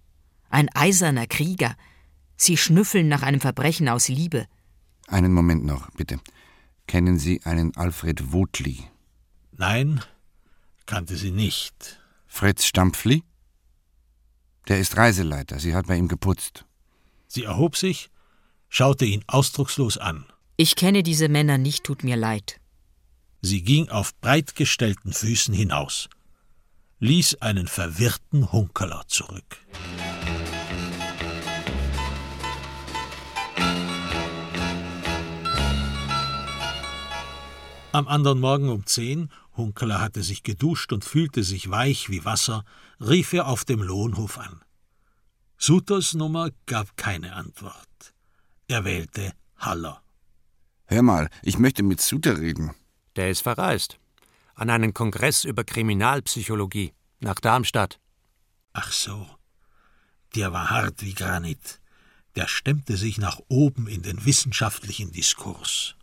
Ein eiserner Krieger. Sie schnüffeln nach einem Verbrechen aus Liebe. Einen Moment noch, bitte. Kennen Sie einen Alfred Wotli? Nein, kannte sie nicht. Fritz Stampfli? Der ist Reiseleiter. Sie hat bei ihm geputzt. Sie erhob sich, schaute ihn ausdruckslos an. Ich kenne diese Männer nicht, tut mir leid. Sie ging auf breitgestellten Füßen hinaus, ließ einen verwirrten Hunkeler zurück. Am anderen Morgen um zehn, Hunkeler hatte sich geduscht und fühlte sich weich wie Wasser, rief er auf dem Lohnhof an. Suters Nummer gab keine Antwort. Er wählte Haller. Hör mal, ich möchte mit Suter reden. Der ist verreist. An einen Kongress über Kriminalpsychologie nach Darmstadt. Ach so. Der war hart wie Granit. Der stemmte sich nach oben in den wissenschaftlichen Diskurs.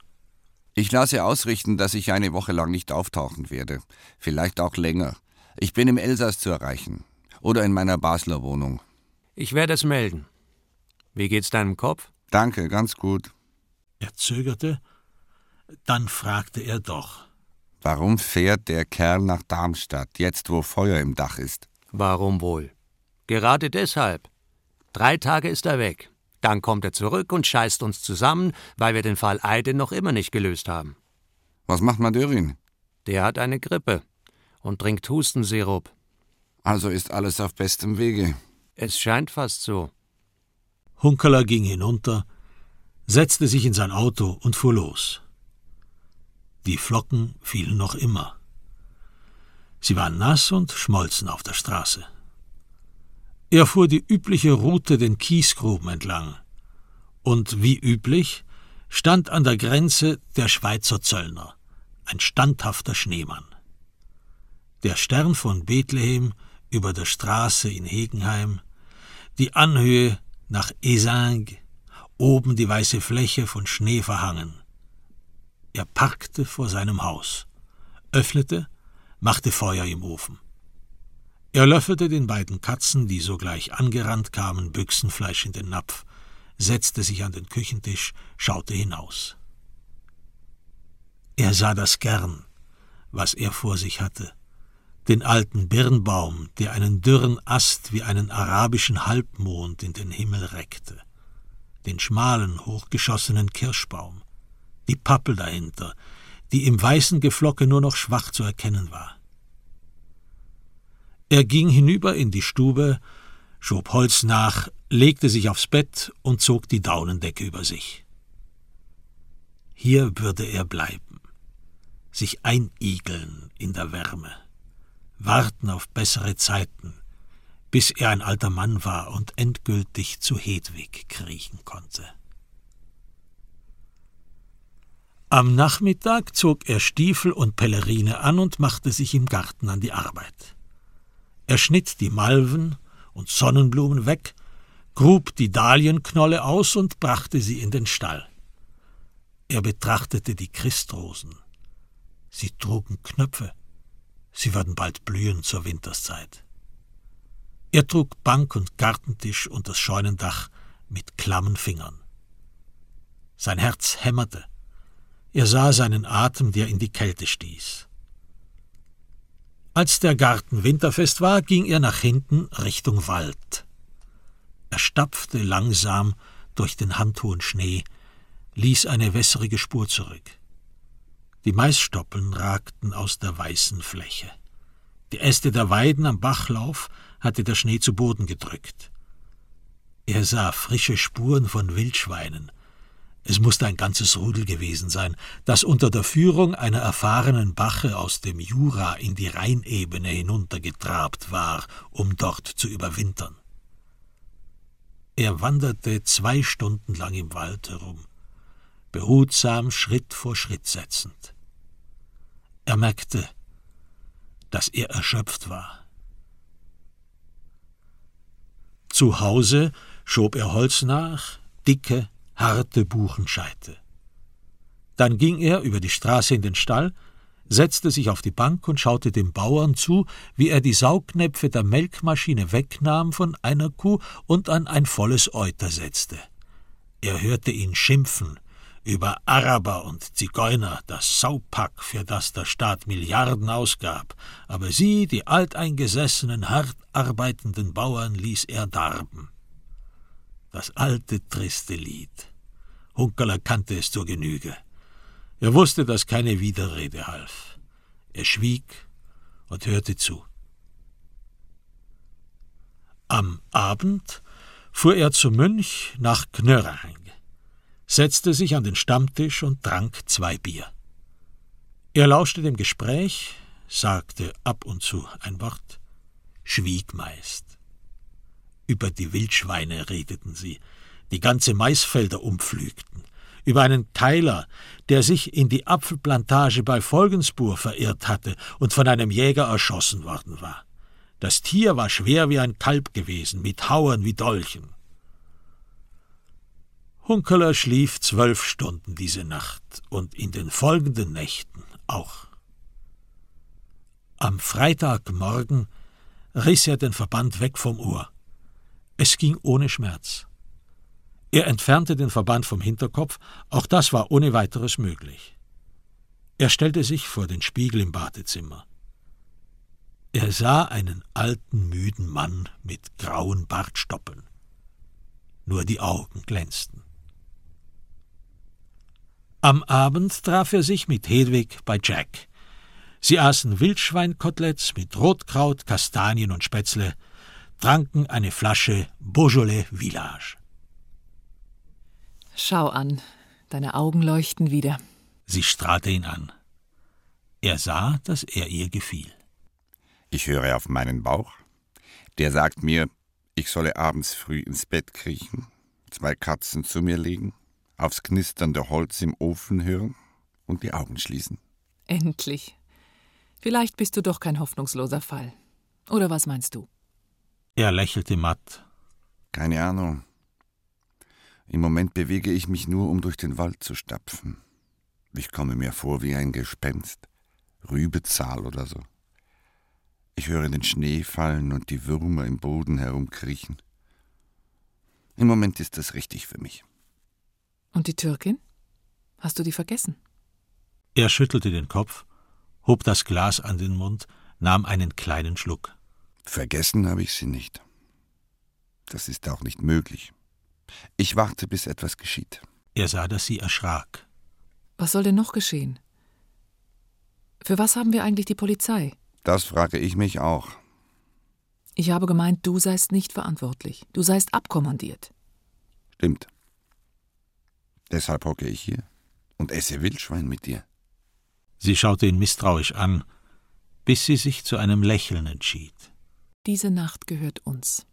Ich lasse ausrichten, dass ich eine Woche lang nicht auftauchen werde. Vielleicht auch länger. Ich bin im Elsass zu erreichen. Oder in meiner Basler Wohnung. Ich werde es melden. Wie geht's deinem Kopf? Danke, ganz gut. Er zögerte, dann fragte er doch. Warum fährt der Kerl nach Darmstadt, jetzt wo Feuer im Dach ist? Warum wohl? Gerade deshalb. Drei Tage ist er weg. Dann kommt er zurück und scheißt uns zusammen, weil wir den Fall Eide noch immer nicht gelöst haben. Was macht Madörin? Der hat eine Grippe und trinkt Hustensirup. Also ist alles auf bestem Wege. Es scheint fast so. Hunkeler ging hinunter, setzte sich in sein Auto und fuhr los. Die Flocken fielen noch immer. Sie waren nass und schmolzen auf der Straße. Er fuhr die übliche Route den Kiesgruben entlang. Und wie üblich stand an der Grenze der Schweizer Zöllner, ein standhafter Schneemann. Der Stern von Bethlehem über der Straße in Hegenheim, die Anhöhe nach Esing, oben die weiße Fläche von Schnee verhangen. Er parkte vor seinem Haus, öffnete, machte Feuer im Ofen. Er löffelte den beiden Katzen, die sogleich angerannt kamen, Büchsenfleisch in den Napf, setzte sich an den Küchentisch, schaute hinaus. Er sah das gern, was er vor sich hatte, den alten Birnbaum, der einen dürren Ast wie einen arabischen Halbmond in den Himmel reckte, den schmalen, hochgeschossenen Kirschbaum, die Pappel dahinter, die im weißen Geflocke nur noch schwach zu erkennen war. Er ging hinüber in die Stube, schob Holz nach, legte sich aufs Bett und zog die Daunendecke über sich. Hier würde er bleiben, sich einigeln in der Wärme, warten auf bessere Zeiten, bis er ein alter Mann war und endgültig zu Hedwig kriechen konnte. Am Nachmittag zog er Stiefel und Pellerine an und machte sich im Garten an die Arbeit. Er schnitt die Malven und Sonnenblumen weg, grub die Dahlienknolle aus und brachte sie in den Stall. Er betrachtete die Christrosen. Sie trugen Knöpfe. Sie würden bald blühen zur Winterszeit. Er trug Bank und Gartentisch und das Scheunendach mit klammen Fingern. Sein Herz hämmerte. Er sah seinen Atem, der in die Kälte stieß. Als der Garten winterfest war, ging er nach hinten Richtung Wald. Er stapfte langsam durch den handhohen Schnee, ließ eine wässrige Spur zurück. Die Maisstoppeln ragten aus der weißen Fläche. Die Äste der Weiden am Bachlauf hatte der Schnee zu Boden gedrückt. Er sah frische Spuren von Wildschweinen, es musste ein ganzes Rudel gewesen sein, das unter der Führung einer erfahrenen Bache aus dem Jura in die Rheinebene hinuntergetrabt war, um dort zu überwintern. Er wanderte zwei Stunden lang im Wald herum, behutsam Schritt vor Schritt setzend. Er merkte, dass er erschöpft war. Zu Hause schob er Holz nach, dicke, harte Buchenscheite. Dann ging er über die Straße in den Stall, setzte sich auf die Bank und schaute dem Bauern zu, wie er die Saugnäpfe der Melkmaschine wegnahm von einer Kuh und an ein volles Euter setzte. Er hörte ihn schimpfen über Araber und Zigeuner, das Saupack, für das der Staat Milliarden ausgab, aber sie, die alteingesessenen, hart arbeitenden Bauern, ließ er darben. Das alte, triste Lied. Hunkerler kannte es zur Genüge. Er wusste, dass keine Widerrede half. Er schwieg und hörte zu. Am Abend fuhr er zum Mönch nach Knörrang, setzte sich an den Stammtisch und trank zwei Bier. Er lauschte dem Gespräch, sagte ab und zu ein Wort, schwieg meist. Über die Wildschweine redeten sie, die ganze Maisfelder umpflügten, über einen Keiler, der sich in die Apfelplantage bei Folgensburg verirrt hatte und von einem Jäger erschossen worden war. Das Tier war schwer wie ein Kalb gewesen, mit Hauern wie Dolchen. Hunkeler schlief zwölf Stunden diese Nacht und in den folgenden Nächten auch. Am Freitagmorgen riss er den Verband weg vom Ohr. Es ging ohne Schmerz. Er entfernte den Verband vom Hinterkopf, auch das war ohne weiteres möglich. Er stellte sich vor den Spiegel im Badezimmer. Er sah einen alten, müden Mann mit grauen Bartstoppeln. Nur die Augen glänzten. Am Abend traf er sich mit Hedwig bei Jack. Sie aßen Wildschweinkoteletts mit Rotkraut, Kastanien und Spätzle, tranken eine Flasche Beaujolais Village. Schau an, deine Augen leuchten wieder. Sie strahlte ihn an. Er sah, dass er ihr gefiel. Ich höre auf meinen Bauch. Der sagt mir, ich solle abends früh ins Bett kriechen, zwei Katzen zu mir legen, aufs knisternde Holz im Ofen hören und die Augen schließen. Endlich. Vielleicht bist du doch kein hoffnungsloser Fall. Oder was meinst du? Er lächelte matt. Keine Ahnung. Im Moment bewege ich mich nur, um durch den Wald zu stapfen. Ich komme mir vor wie ein Gespenst. Rübezahl oder so. Ich höre den Schnee fallen und die Würmer im Boden herumkriechen. Im Moment ist das richtig für mich. Und die Türkin? Hast du die vergessen? Er schüttelte den Kopf, hob das Glas an den Mund, nahm einen kleinen Schluck. Vergessen habe ich sie nicht. Das ist auch nicht möglich. Ich warte, bis etwas geschieht. Er sah, dass sie erschrak. Was soll denn noch geschehen? Für was haben wir eigentlich die Polizei? Das frage ich mich auch. Ich habe gemeint, du seist nicht verantwortlich. Du seist abkommandiert. Stimmt. Deshalb hocke ich hier und esse Wildschwein mit dir. Sie schaute ihn misstrauisch an, bis sie sich zu einem Lächeln entschied. Diese Nacht gehört uns.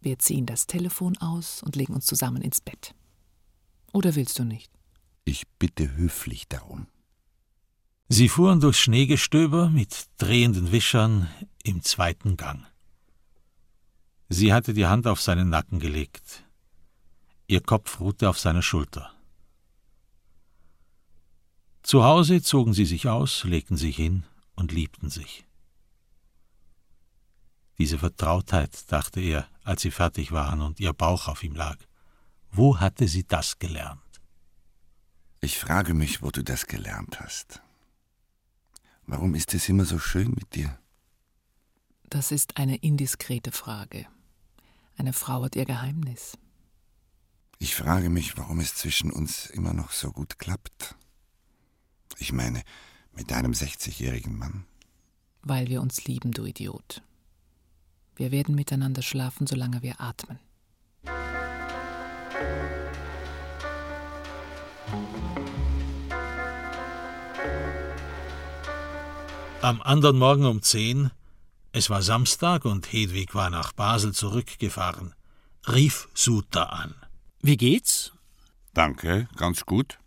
Wir ziehen das Telefon aus und legen uns zusammen ins Bett. Oder willst du nicht? Ich bitte höflich darum. Sie fuhren durch Schneegestöber mit drehenden Wischern im zweiten Gang. Sie hatte die Hand auf seinen Nacken gelegt. Ihr Kopf ruhte auf seiner Schulter. Zu Hause zogen sie sich aus, legten sich hin und liebten sich. Diese Vertrautheit, dachte er, als sie fertig waren und ihr Bauch auf ihm lag. Wo hatte sie das gelernt? Ich frage mich, wo du das gelernt hast. Warum ist es immer so schön mit dir? Das ist eine indiskrete Frage. Eine Frau hat ihr Geheimnis. Ich frage mich, warum es zwischen uns immer noch so gut klappt. Ich meine, mit deinem 60-jährigen Mann. Weil wir uns lieben, du Idiot. Wir werden miteinander schlafen, solange wir atmen. Am anderen Morgen um zehn, es war Samstag und Hedwig war nach Basel zurückgefahren, rief Suta an. Wie geht's? Danke, ganz gut.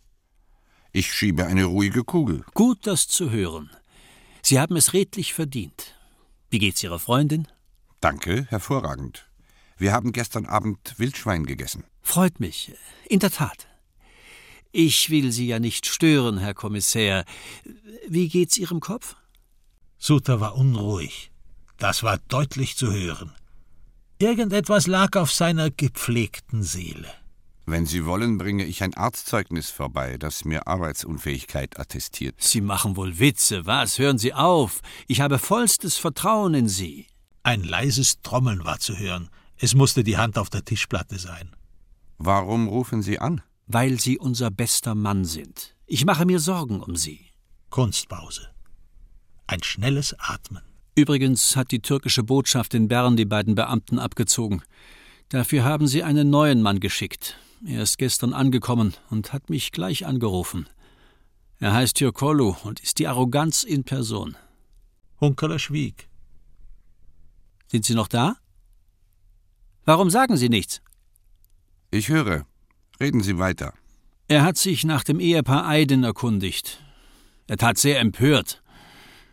Ich schiebe eine ruhige Kugel. Gut, das zu hören. Sie haben es redlich verdient. Wie geht's Ihrer Freundin? Danke, hervorragend. Wir haben gestern Abend Wildschwein gegessen. Freut mich. In der Tat. Ich will Sie ja nicht stören, Herr Kommissär. Wie geht's Ihrem Kopf? Suter war unruhig. Das war deutlich zu hören. Irgendetwas lag auf seiner gepflegten Seele. Wenn Sie wollen, bringe ich ein Arztzeugnis vorbei, das mir Arbeitsunfähigkeit attestiert. Sie machen wohl Witze, was? Hören Sie auf. Ich habe vollstes Vertrauen in Sie. Ein leises Trommeln war zu hören. Es musste die Hand auf der Tischplatte sein. Warum rufen Sie an? Weil Sie unser bester Mann sind. Ich mache mir Sorgen um Sie. Kunstpause. Ein schnelles Atmen. Übrigens hat die türkische Botschaft in Bern die beiden Beamten abgezogen. Dafür haben sie einen neuen Mann geschickt. Er ist gestern angekommen und hat mich gleich angerufen. Er heißt Türkolu und ist die Arroganz in Person. Hunkeler schwieg. Sind Sie noch da? Warum sagen Sie nichts? Ich höre. Reden Sie weiter. Er hat sich nach dem Ehepaar Eiden erkundigt. Er tat sehr empört,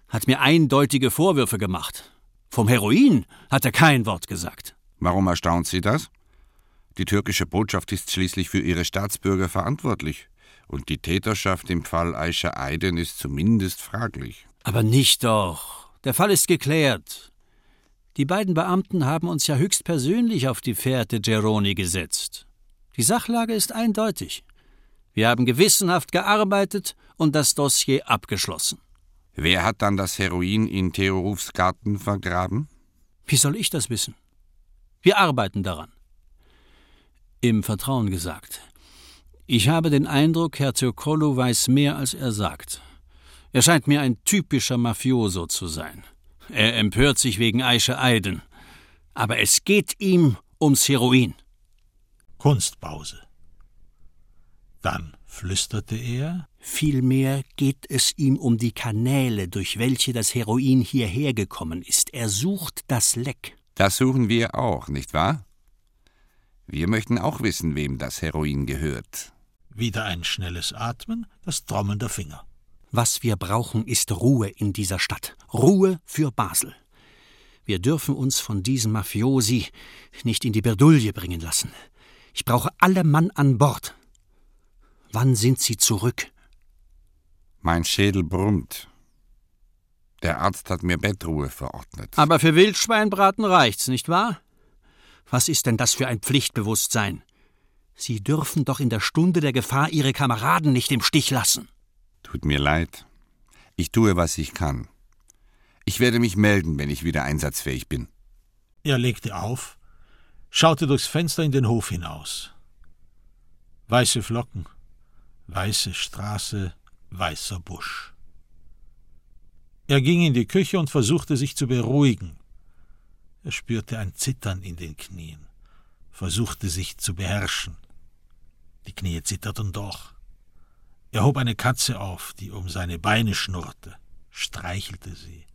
hat mir eindeutige Vorwürfe gemacht. Vom Heroin hat er kein Wort gesagt. Warum erstaunt Sie das? Die türkische Botschaft ist schließlich für ihre Staatsbürger verantwortlich. Und die Täterschaft im Fall Aisha Aiden ist zumindest fraglich. Aber nicht doch. Der Fall ist geklärt. Die beiden Beamten haben uns ja höchstpersönlich auf die Fährte Geroni gesetzt. Die Sachlage ist eindeutig. Wir haben gewissenhaft gearbeitet und das Dossier abgeschlossen. Wer hat dann das Heroin in Theorufs Garten vergraben? Wie soll ich das wissen? Wir arbeiten daran. Im Vertrauen gesagt. Ich habe den Eindruck, Herr Zircolo weiß mehr, als er sagt. Er scheint mir ein typischer Mafioso zu sein. Er empört sich wegen Aische Eiden. Aber es geht ihm ums Heroin. Kunstpause. Dann flüsterte er. Vielmehr geht es ihm um die Kanäle, durch welche das Heroin hierher gekommen ist. Er sucht das Leck. Das suchen wir auch, nicht wahr? Wir möchten auch wissen, wem das Heroin gehört. Wieder ein schnelles Atmen, das Trommeln der Finger. Was wir brauchen, ist Ruhe in dieser Stadt. Ruhe für Basel. Wir dürfen uns von diesem Mafiosi nicht in die Bredouille bringen lassen. Ich brauche alle Mann an Bord. Wann sind Sie zurück? Mein Schädel brummt. Der Arzt hat mir Bettruhe verordnet. Aber für Wildschweinbraten reicht's, nicht wahr? Was ist denn das für ein Pflichtbewusstsein? Sie dürfen doch in der Stunde der Gefahr Ihre Kameraden nicht im Stich lassen. Tut mir leid. Ich tue, was ich kann. Ich werde mich melden, wenn ich wieder einsatzfähig bin. Er legte auf, schaute durchs Fenster in den Hof hinaus. Weiße Flocken, weiße Straße, weißer Busch. Er ging in die Küche und versuchte sich zu beruhigen. Er spürte ein Zittern in den Knien, versuchte sich zu beherrschen. Die Knie zitterten doch. Er hob eine Katze auf, die um seine Beine schnurrte, streichelte sie.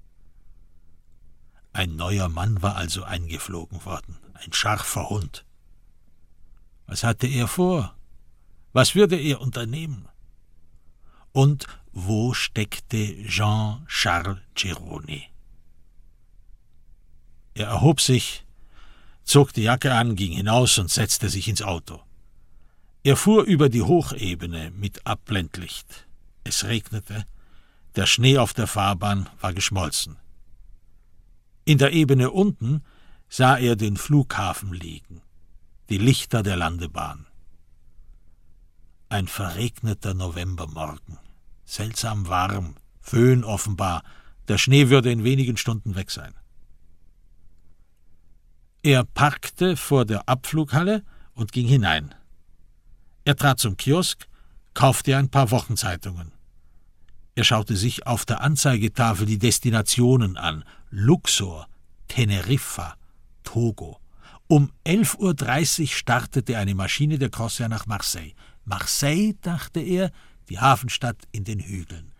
Ein neuer Mann war also eingeflogen worden, ein scharfer Hund. Was hatte er vor? Was würde er unternehmen? Und wo steckte Jean-Charles Gironi? Er erhob sich, zog die Jacke an, ging hinaus und setzte sich ins Auto. Er fuhr über die Hochebene mit Abblendlicht. Es regnete, der Schnee auf der Fahrbahn war geschmolzen. In der Ebene unten sah er den Flughafen liegen, die Lichter der Landebahn. Ein verregneter Novembermorgen, seltsam warm, Föhn offenbar, der Schnee würde in wenigen Stunden weg sein. Er parkte vor der Abflughalle und ging hinein. Er trat zum Kiosk, kaufte ein paar Wochenzeitungen. Er schaute sich auf der Anzeigetafel die Destinationen an: Luxor, Teneriffa, Togo. Um 11.30 Uhr startete eine Maschine der Corsair nach Marseille. Marseille, dachte er, die Hafenstadt in den Hügeln.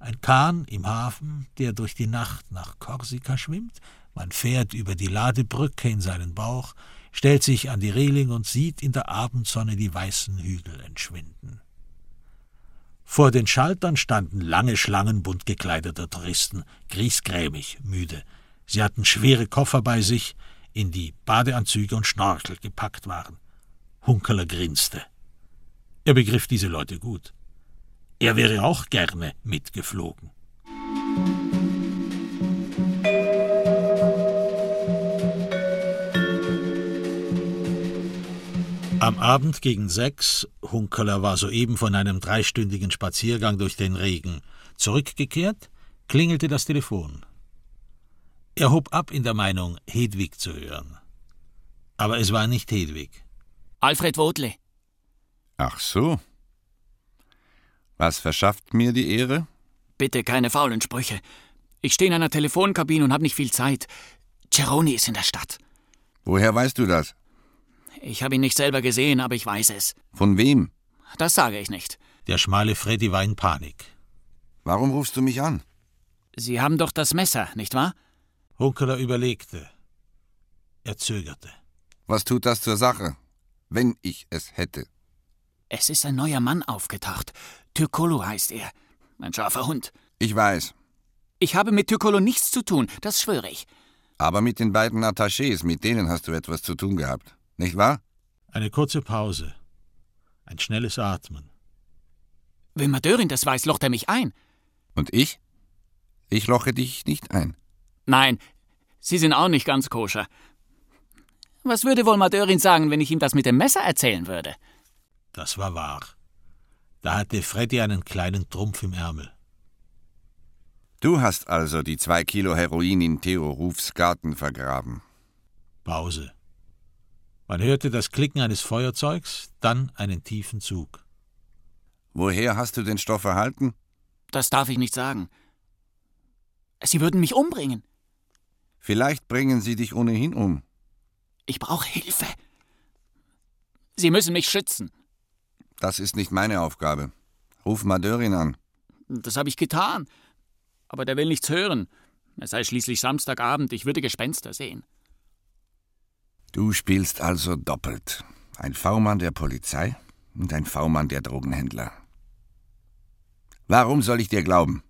Ein Kahn im Hafen, der durch die Nacht nach Korsika schwimmt, man fährt über die Ladebrücke in seinen Bauch, stellt sich an die Reling und sieht in der Abendsonne die weißen Hügel entschwinden. Vor den Schaltern standen lange Schlangen bunt gekleideter Touristen, griesgrämig, müde. Sie hatten schwere Koffer bei sich, in die Badeanzüge und Schnorchel gepackt waren. Hunkeler grinste. Er begriff diese Leute gut. Er wäre auch gerne mitgeflogen. Am Abend gegen sechs, Hunkeler war soeben von einem dreistündigen Spaziergang durch den Regen zurückgekehrt, klingelte das Telefon. Er hob ab in der Meinung, Hedwig zu hören. Aber es war nicht Hedwig. Alfred Wodle. Ach so. Was verschafft mir die Ehre? Bitte keine faulen Sprüche. Ich stehe in einer Telefonkabine und habe nicht viel Zeit. Ceroni ist in der Stadt. Woher weißt du das? Ich habe ihn nicht selber gesehen, aber ich weiß es. Von wem? Das sage ich nicht. Der schmale Freddy war in Panik. Warum rufst du mich an? Sie haben doch das Messer, nicht wahr? Hunkeler überlegte. Er zögerte. Was tut das zur Sache, wenn ich es hätte? Es ist ein neuer Mann aufgetaucht. Türkolo heißt er. Ein scharfer Hund. Ich weiß. Ich habe mit Türkolo nichts zu tun, das schwöre ich. Aber mit den beiden Attachés, mit denen hast du etwas zu tun gehabt. Nicht wahr? Eine kurze Pause. Ein schnelles Atmen. Wenn Madörin das weiß, locht er mich ein. Und ich? Ich loche dich nicht ein. Nein, Sie sind auch nicht ganz koscher. Was würde wohl Madörin sagen, wenn ich ihm das mit dem Messer erzählen würde? Das war wahr. Da hatte Freddy einen kleinen Trumpf im Ärmel. Du hast also die zwei Kilo Heroin in Theo Rufs Garten vergraben. Pause. Man hörte das Klicken eines Feuerzeugs, dann einen tiefen Zug. Woher hast du den Stoff erhalten? Das darf ich nicht sagen. Sie würden mich umbringen. Vielleicht bringen sie dich ohnehin um. Ich brauche Hilfe. Sie müssen mich schützen. Das ist nicht meine Aufgabe. Ruf Madörin an. Das habe ich getan. Aber der will nichts hören. Es sei schließlich Samstagabend, ich würde Gespenster sehen. Du spielst also doppelt. Ein V-Mann der Polizei und ein V-Mann der Drogenhändler. Warum soll ich dir glauben?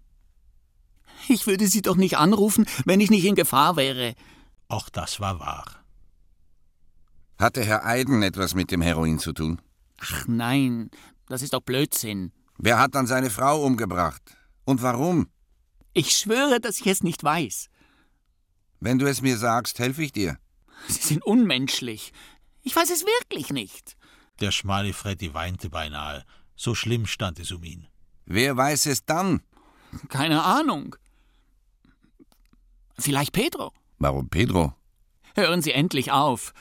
Ich würde Sie doch nicht anrufen, wenn ich nicht in Gefahr wäre. Auch das war wahr. Hatte Herr Eiden etwas mit dem Heroin zu tun? Ach nein, das ist doch Blödsinn. Wer hat dann seine Frau umgebracht? Und warum? Ich schwöre, dass ich es nicht weiß. Wenn du es mir sagst, helfe ich dir. Sie sind unmenschlich. Ich weiß es wirklich nicht. Der schmale Freddy weinte beinahe. So schlimm stand es um ihn. Wer weiß es dann? Keine Ahnung. Vielleicht Pedro. Warum Pedro? Hören Sie endlich auf.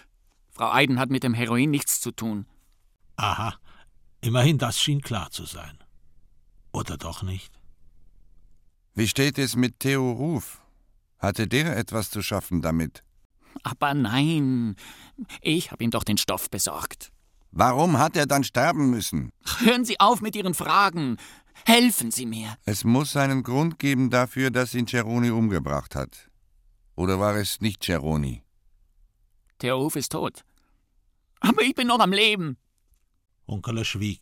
Frau Eiden hat mit dem Heroin nichts zu tun. Aha, immerhin das schien klar zu sein. Oder doch nicht? Wie steht es mit Theo Ruf? Hatte der etwas zu schaffen damit? Aber nein, ich habe ihm doch den Stoff besorgt. Warum hat er dann sterben müssen? Hören Sie auf mit Ihren Fragen. Helfen Sie mir. Es muss einen Grund geben dafür, dass ihn Ceroni umgebracht hat. Oder war es nicht Ceroni? Theo Ruf ist tot. Aber ich bin noch am Leben. Onkel schwieg.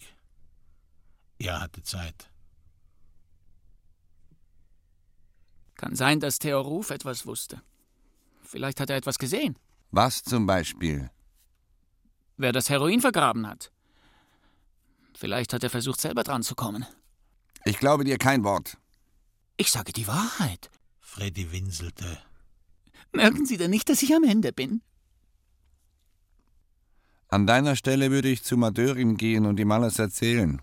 Er hatte Zeit. Kann sein, dass Theo Ruf etwas wusste. Vielleicht hat er etwas gesehen. Was zum Beispiel? Wer das Heroin vergraben hat. Vielleicht hat er versucht, selber dran zu kommen. Ich glaube dir kein Wort. Ich sage die Wahrheit. Freddy winselte. Merken Sie denn nicht, dass ich am Ende bin? An deiner Stelle würde ich zu Madörin gehen und ihm alles erzählen.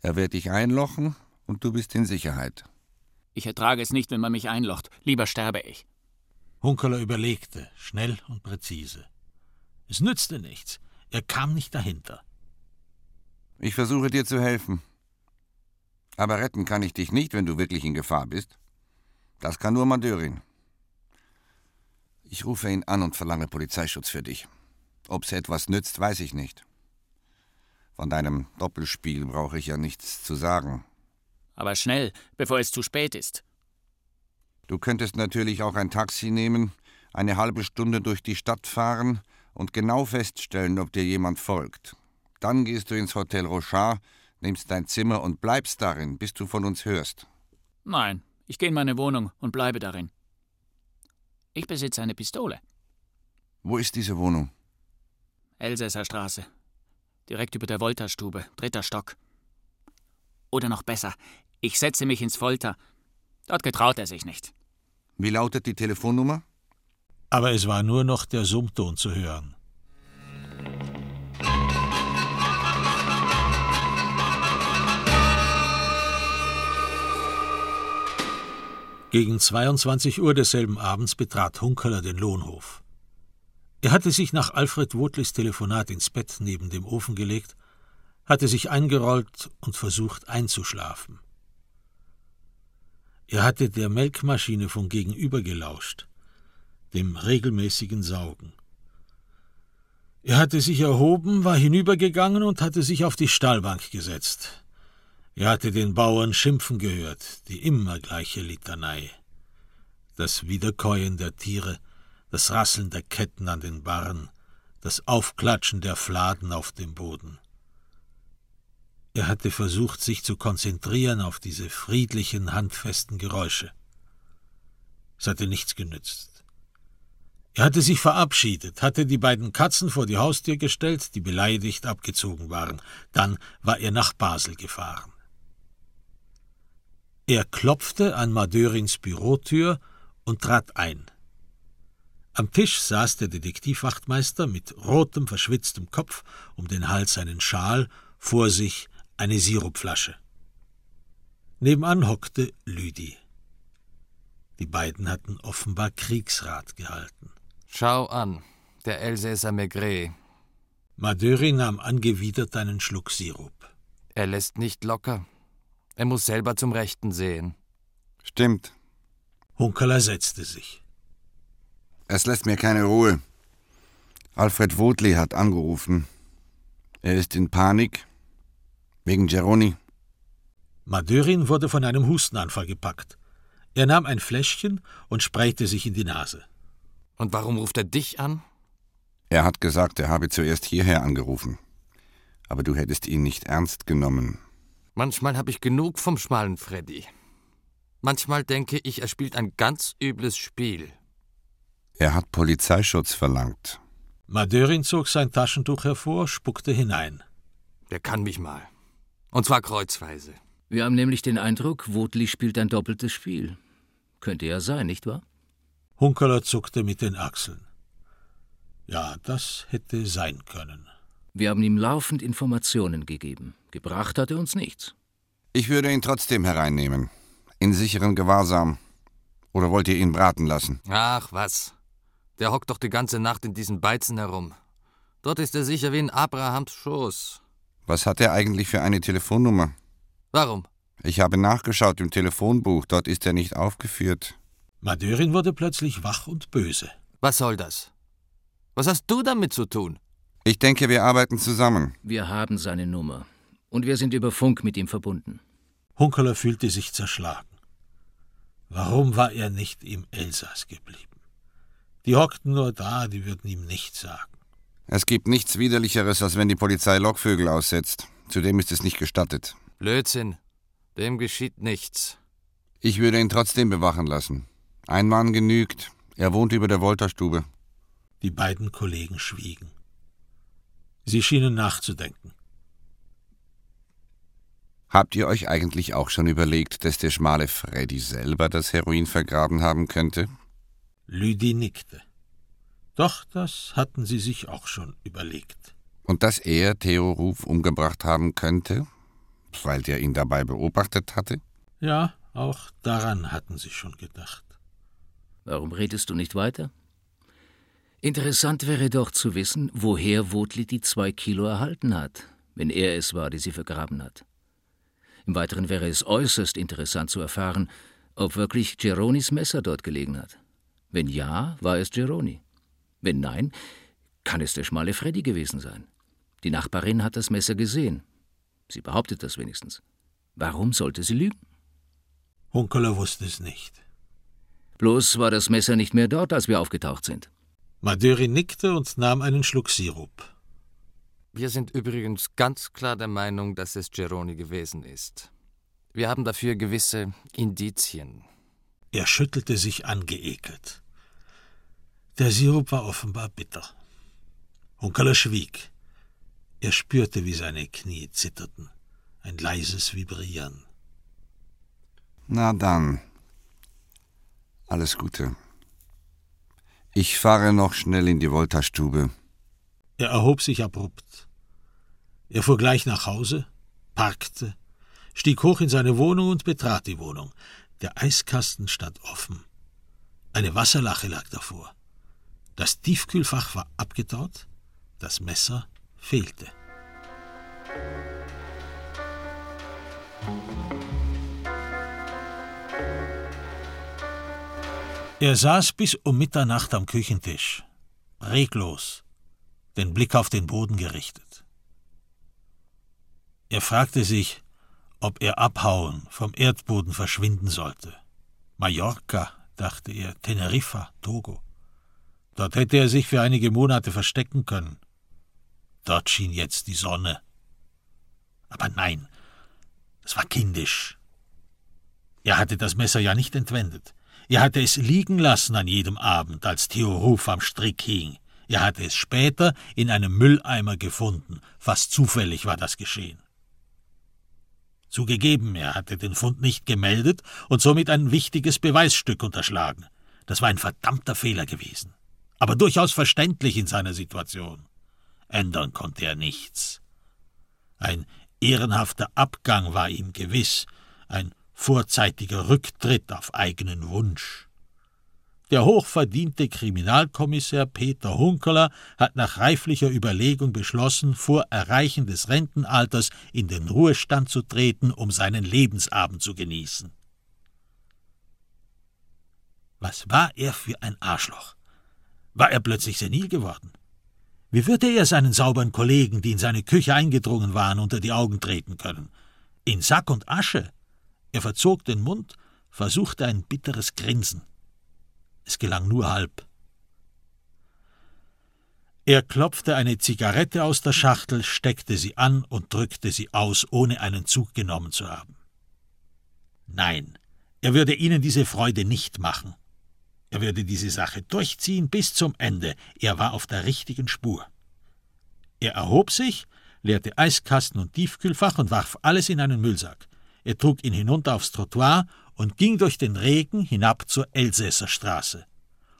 Er wird dich einlochen und du bist in Sicherheit. Ich ertrage es nicht, wenn man mich einlocht. Lieber sterbe ich. Hunkeler überlegte, schnell und präzise. Es nützte nichts. Er kam nicht dahinter. Ich versuche dir zu helfen. Aber retten kann ich dich nicht, wenn du wirklich in Gefahr bist. Das kann nur Madörin. Ich rufe ihn an und verlange Polizeischutz für dich. Ob's etwas nützt, weiß ich nicht. Von deinem Doppelspiel brauche ich ja nichts zu sagen. Aber schnell, bevor es zu spät ist. Du könntest natürlich auch ein Taxi nehmen, eine halbe Stunde durch die Stadt fahren und genau feststellen, ob dir jemand folgt. Dann gehst du ins Hotel Rochard, nimmst dein Zimmer und bleibst darin, bis du von uns hörst. Nein, ich gehe in meine Wohnung und bleibe darin. Ich besitze eine Pistole. Wo ist diese Wohnung? Elsässer Straße. Direkt über der Volta-Stube, dritter Stock. Oder noch besser, ich setze mich ins Folter. Dort getraut er sich nicht. Wie lautet die Telefonnummer? Aber es war nur noch der Summton zu hören. Gegen 22 Uhr desselben Abends betrat Hunkeler den Lohnhof. Er hatte sich nach Alfred Wotlis Telefonat ins Bett neben dem Ofen gelegt, hatte sich eingerollt und versucht einzuschlafen. Er hatte der Melkmaschine von gegenüber gelauscht, dem regelmäßigen Saugen. Er hatte sich erhoben, war hinübergegangen und hatte sich auf die Stallbank gesetzt. Er hatte den Bauern schimpfen gehört, die immer gleiche Litanei. Das Wiederkäuen der Tiere, das Rasseln der Ketten an den Barren, das Aufklatschen der Fladen auf dem Boden. Er hatte versucht, sich zu konzentrieren auf diese friedlichen, handfesten Geräusche. Es hatte nichts genützt. Er hatte sich verabschiedet, hatte die beiden Katzen vor die Haustür gestellt, die beleidigt abgezogen waren. Dann war er nach Basel gefahren. Er klopfte an Madörins Bürotür und trat ein. Am Tisch saß der Detektivwachtmeister mit rotem, verschwitztem Kopf, um den Hals einen Schal, vor sich eine Sirupflasche. Nebenan hockte Lüdi. Die beiden hatten offenbar Kriegsrat gehalten. Schau an, der Elsässer Maigret. Madöri nahm angewidert einen Schluck Sirup. Er lässt nicht locker. Er muss selber zum Rechten sehen. Stimmt. Hunkeler setzte sich. Es lässt mir keine Ruhe. Alfred Wotli hat angerufen. Er ist in Panik. Wegen Geroni. Madörin wurde von einem Hustenanfall gepackt. Er nahm ein Fläschchen und sprayte sich in die Nase. Und warum ruft er dich an? Er hat gesagt, er habe zuerst hierher angerufen. Aber du hättest ihn nicht ernst genommen. Manchmal habe ich genug vom schmalen Freddy. Manchmal denke ich, er spielt ein ganz übles Spiel. Er hat Polizeischutz verlangt. Madörin zog sein Taschentuch hervor, spuckte hinein. Der kann mich mal. Und zwar kreuzweise. Wir haben nämlich den Eindruck, Wotli spielt ein doppeltes Spiel. Könnte ja sein, nicht wahr? Hunkeler zuckte mit den Achseln. Ja, das hätte sein können. Wir haben ihm laufend Informationen gegeben. Gebracht hat er uns nichts. Ich würde ihn trotzdem hereinnehmen. In sicheren Gewahrsam. Oder wollt ihr ihn braten lassen? Ach, was. Der hockt doch die ganze Nacht in diesen Beizen herum. Dort ist er sicher wie in Abrahams Schoß. Was hat er eigentlich für eine Telefonnummer? Warum? Ich habe nachgeschaut im Telefonbuch, dort ist er nicht aufgeführt. Madörin wurde plötzlich wach und böse. Was soll das? Was hast du damit zu tun? Ich denke, wir arbeiten zusammen. Wir haben seine Nummer. Und wir sind über Funk mit ihm verbunden. Hunkeler fühlte sich zerschlagen. Warum war er nicht im Elsass geblieben? Die hockten nur da, die würden ihm nichts sagen. Es gibt nichts Widerlicheres, als wenn die Polizei Lockvögel aussetzt. Zudem ist es nicht gestattet. Blödsinn. Dem geschieht nichts. Ich würde ihn trotzdem bewachen lassen. Ein Mann genügt. Er wohnt über der Wolterstube. Die beiden Kollegen schwiegen. Sie schienen nachzudenken. Habt ihr euch eigentlich auch schon überlegt, dass der schmale Freddy selber das Heroin vergraben haben könnte? Lüdi nickte. Doch, das hatten sie sich auch schon überlegt. Und dass er Theo Ruf umgebracht haben könnte, weil der ihn dabei beobachtet hatte? Ja, auch daran hatten sie schon gedacht. Warum redest du nicht weiter? Interessant wäre doch zu wissen, woher Wotli die zwei Kilo erhalten hat, wenn er es war, der sie vergraben hat. Im Weiteren wäre es äußerst interessant zu erfahren, ob wirklich Geronis Messer dort gelegen hat. Wenn ja, war es Geroni. Wenn nein, kann es der schmale Freddy gewesen sein. Die Nachbarin hat das Messer gesehen. Sie behauptet das wenigstens. Warum sollte sie lügen? Hunkeler wusste es nicht. Bloß war das Messer nicht mehr dort, als wir aufgetaucht sind. Madöri nickte und nahm einen Schluck Sirup. Wir sind übrigens ganz klar der Meinung, dass es Geroni gewesen ist. Wir haben dafür gewisse Indizien. Er schüttelte sich angeekelt. Der Sirup war offenbar bitter. Hunkeler schwieg. Er spürte, wie seine Knie zitterten. Ein leises Vibrieren. Na dann. Alles Gute. Ich fahre noch schnell in die Voltastube. Er erhob sich abrupt. Er fuhr gleich nach Hause, parkte, stieg hoch in seine Wohnung und betrat die Wohnung. Der Eiskasten stand offen. Eine Wasserlache lag davor. Das Tiefkühlfach war abgetaut, das Messer fehlte. Er saß bis um Mitternacht am Küchentisch, reglos, den Blick auf den Boden gerichtet. Er fragte sich, ob er abhauen, vom Erdboden verschwinden sollte. Mallorca, dachte er, Teneriffa, Togo. Dort hätte er sich für einige Monate verstecken können. Dort schien jetzt die Sonne. Aber nein, es war kindisch. Er hatte das Messer ja nicht entwendet. Er hatte es liegen lassen an jedem Abend, als Theo Ruf am Strick hing. Er hatte es später in einem Mülleimer gefunden. Fast zufällig war das geschehen. Zugegeben, er hatte den Fund nicht gemeldet und somit ein wichtiges Beweisstück unterschlagen. Das war ein verdammter Fehler gewesen. Aber durchaus verständlich in seiner Situation. Ändern konnte er nichts. Ein ehrenhafter Abgang war ihm gewiss, ein vorzeitiger Rücktritt auf eigenen Wunsch. Der hochverdiente Kriminalkommissär Peter Hunkeler hat nach reiflicher Überlegung beschlossen, vor Erreichen des Rentenalters in den Ruhestand zu treten, um seinen Lebensabend zu genießen. Was war er für ein Arschloch? War er plötzlich senil geworden? Wie würde er seinen sauberen Kollegen, die in seine Küche eingedrungen waren, unter die Augen treten können? In Sack und Asche? Er verzog den Mund, versuchte ein bitteres Grinsen. Es gelang nur halb. Er klopfte eine Zigarette aus der Schachtel, steckte sie an und drückte sie aus, ohne einen Zug genommen zu haben. Nein, er würde ihnen diese Freude nicht machen. Er würde diese Sache durchziehen bis zum Ende. Er war auf der richtigen Spur. Er erhob sich, leerte Eiskasten und Tiefkühlfach und warf alles in einen Müllsack. Er trug ihn hinunter aufs Trottoir und ging durch den Regen hinab zur Elsässer Straße.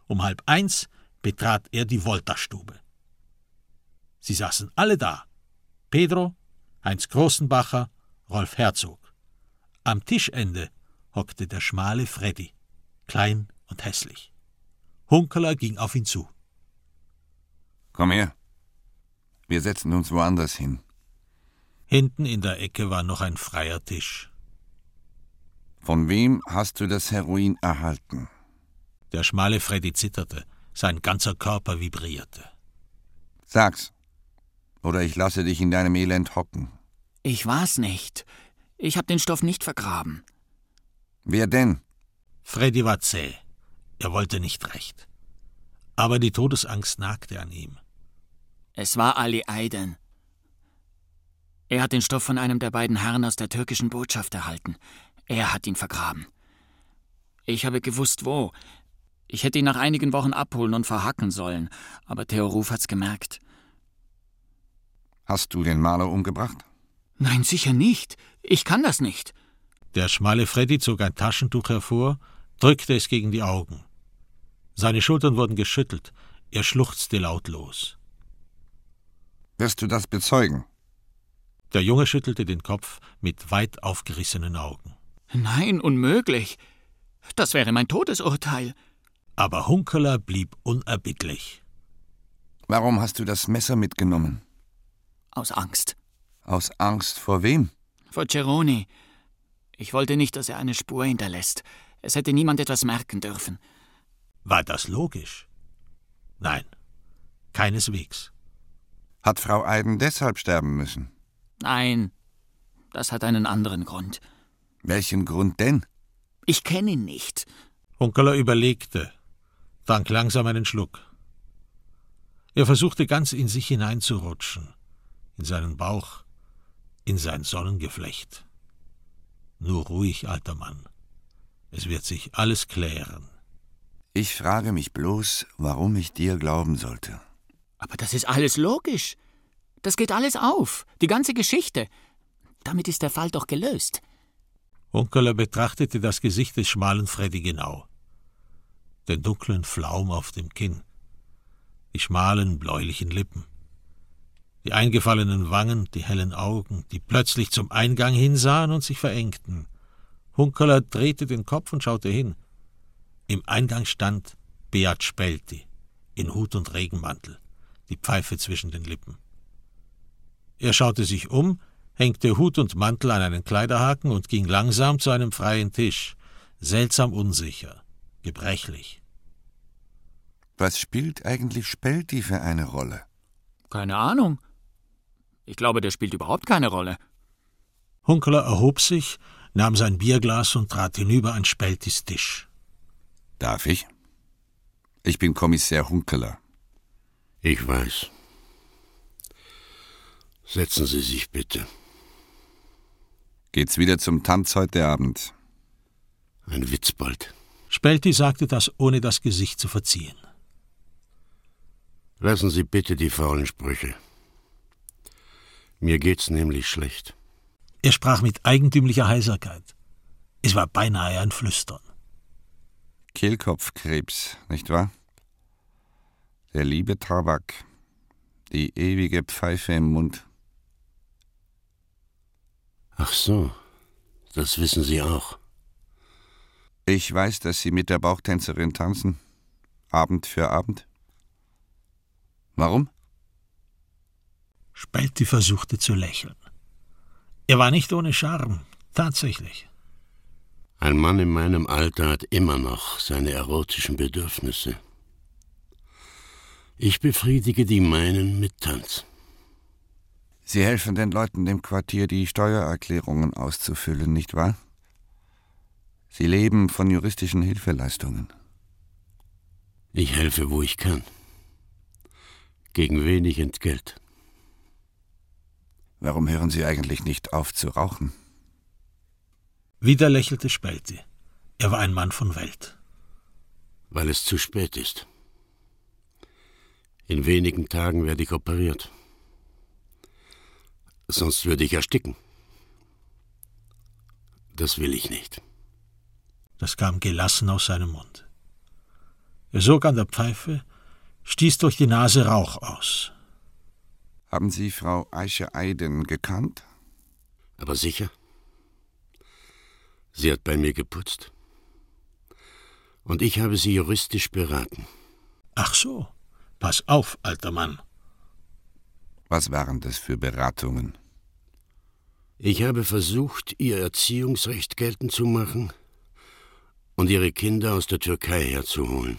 Um halb eins betrat er die Volta-Stube. Sie saßen alle da. Pedro, Heinz Großenbacher, Rolf Herzog. Am Tischende hockte der schmale Freddy, klein und hässlich. Hunkeler ging auf ihn zu. Komm her. Wir setzen uns woanders hin. Hinten in der Ecke war noch ein freier Tisch. Von wem hast du das Heroin erhalten? Der schmale Freddy zitterte, sein ganzer Körper vibrierte. Sag's. Oder ich lasse dich in deinem Elend hocken. Ich war's nicht. Ich hab den Stoff nicht vergraben. Wer denn? Freddy war zäh. Er wollte nicht recht. Aber die Todesangst nagte an ihm. Es war Ali Aydin. Er hat den Stoff von einem der beiden Herren aus der türkischen Botschaft erhalten. Er hat ihn vergraben. Ich habe gewusst, wo. Ich hätte ihn nach einigen Wochen abholen und verhacken sollen, aber Theo Ruf hat's gemerkt. Hast du den Maler umgebracht? Nein, sicher nicht. Ich kann das nicht. Der schmale Freddy zog ein Taschentuch hervor, drückte es gegen die Augen. Seine Schultern wurden geschüttelt. Er schluchzte lautlos. Wirst du das bezeugen? Der Junge schüttelte den Kopf mit weit aufgerissenen Augen. Nein, unmöglich. Das wäre mein Todesurteil. Aber Hunkeler blieb unerbittlich. Warum hast du das Messer mitgenommen? Aus Angst. Aus Angst vor wem? Vor Ceroni. Ich wollte nicht, dass er eine Spur hinterlässt. Es hätte niemand etwas merken dürfen. War das logisch? Nein, keineswegs. Hat Frau Eiden deshalb sterben müssen? Nein, das hat einen anderen Grund. Welchen Grund denn? Ich kenne ihn nicht. Hunkeler überlegte, trank langsam einen Schluck. Er versuchte ganz in sich hineinzurutschen in seinen Bauch, in sein Sonnengeflecht. Nur ruhig, alter Mann. Es wird sich alles klären. Ich frage mich bloß, warum ich dir glauben sollte. Aber das ist alles logisch. Das geht alles auf. Die ganze Geschichte. Damit ist der Fall doch gelöst. Unkeler betrachtete das Gesicht des schmalen Freddy genau. Den dunklen Flaum auf dem Kinn. Die schmalen, bläulichen Lippen die eingefallenen Wangen, die hellen Augen, die plötzlich zum Eingang hinsahen und sich verengten. Hunkeler drehte den Kopf und schaute hin. Im Eingang stand Beat Spelti, in Hut und Regenmantel, die Pfeife zwischen den Lippen. Er schaute sich um, hängte Hut und Mantel an einen Kleiderhaken und ging langsam zu einem freien Tisch, seltsam unsicher, gebrechlich. Was spielt eigentlich Spelti für eine Rolle? Keine Ahnung. Ich glaube, der spielt überhaupt keine Rolle. Hunkeler erhob sich, nahm sein Bierglas und trat hinüber an Speltis Tisch. Darf ich? Ich bin Kommissär Hunkeler. Ich weiß. Setzen Sie sich bitte. Geht's wieder zum Tanz heute Abend? Ein Witzbold. Spelti sagte das, ohne das Gesicht zu verziehen. Lassen Sie bitte die faulen Sprüche. Mir geht's nämlich schlecht. Er sprach mit eigentümlicher Heiserkeit. Es war beinahe ein Flüstern. Kehlkopfkrebs, nicht wahr? Der liebe Tabak, die ewige Pfeife im Mund. Ach so, das wissen Sie auch. Ich weiß, dass Sie mit der Bauchtänzerin tanzen, Abend für Abend. Warum? Spalti versuchte zu lächeln. Er war nicht ohne Charme, tatsächlich. Ein Mann in meinem Alter hat immer noch seine erotischen Bedürfnisse. Ich befriedige die meinen mit Tanz. Sie helfen den Leuten im Quartier, die Steuererklärungen auszufüllen, nicht wahr? Sie leben von juristischen Hilfeleistungen. Ich helfe, wo ich kann. Gegen wenig Entgelt. Warum hören Sie eigentlich nicht auf zu rauchen? Wieder lächelte Spelti. Er war ein Mann von Welt. Weil es zu spät ist. In wenigen Tagen werde ich operiert. Sonst würde ich ersticken. Das will ich nicht. Das kam gelassen aus seinem Mund. Er sog an der Pfeife, stieß durch die Nase Rauch aus. Haben Sie Frau Eiche Eiden gekannt? Aber sicher. Sie hat bei mir geputzt. Und ich habe sie juristisch beraten. Ach so. Pass auf, alter Mann. Was waren das für Beratungen? Ich habe versucht, ihr Erziehungsrecht geltend zu machen und ihre Kinder aus der Türkei herzuholen.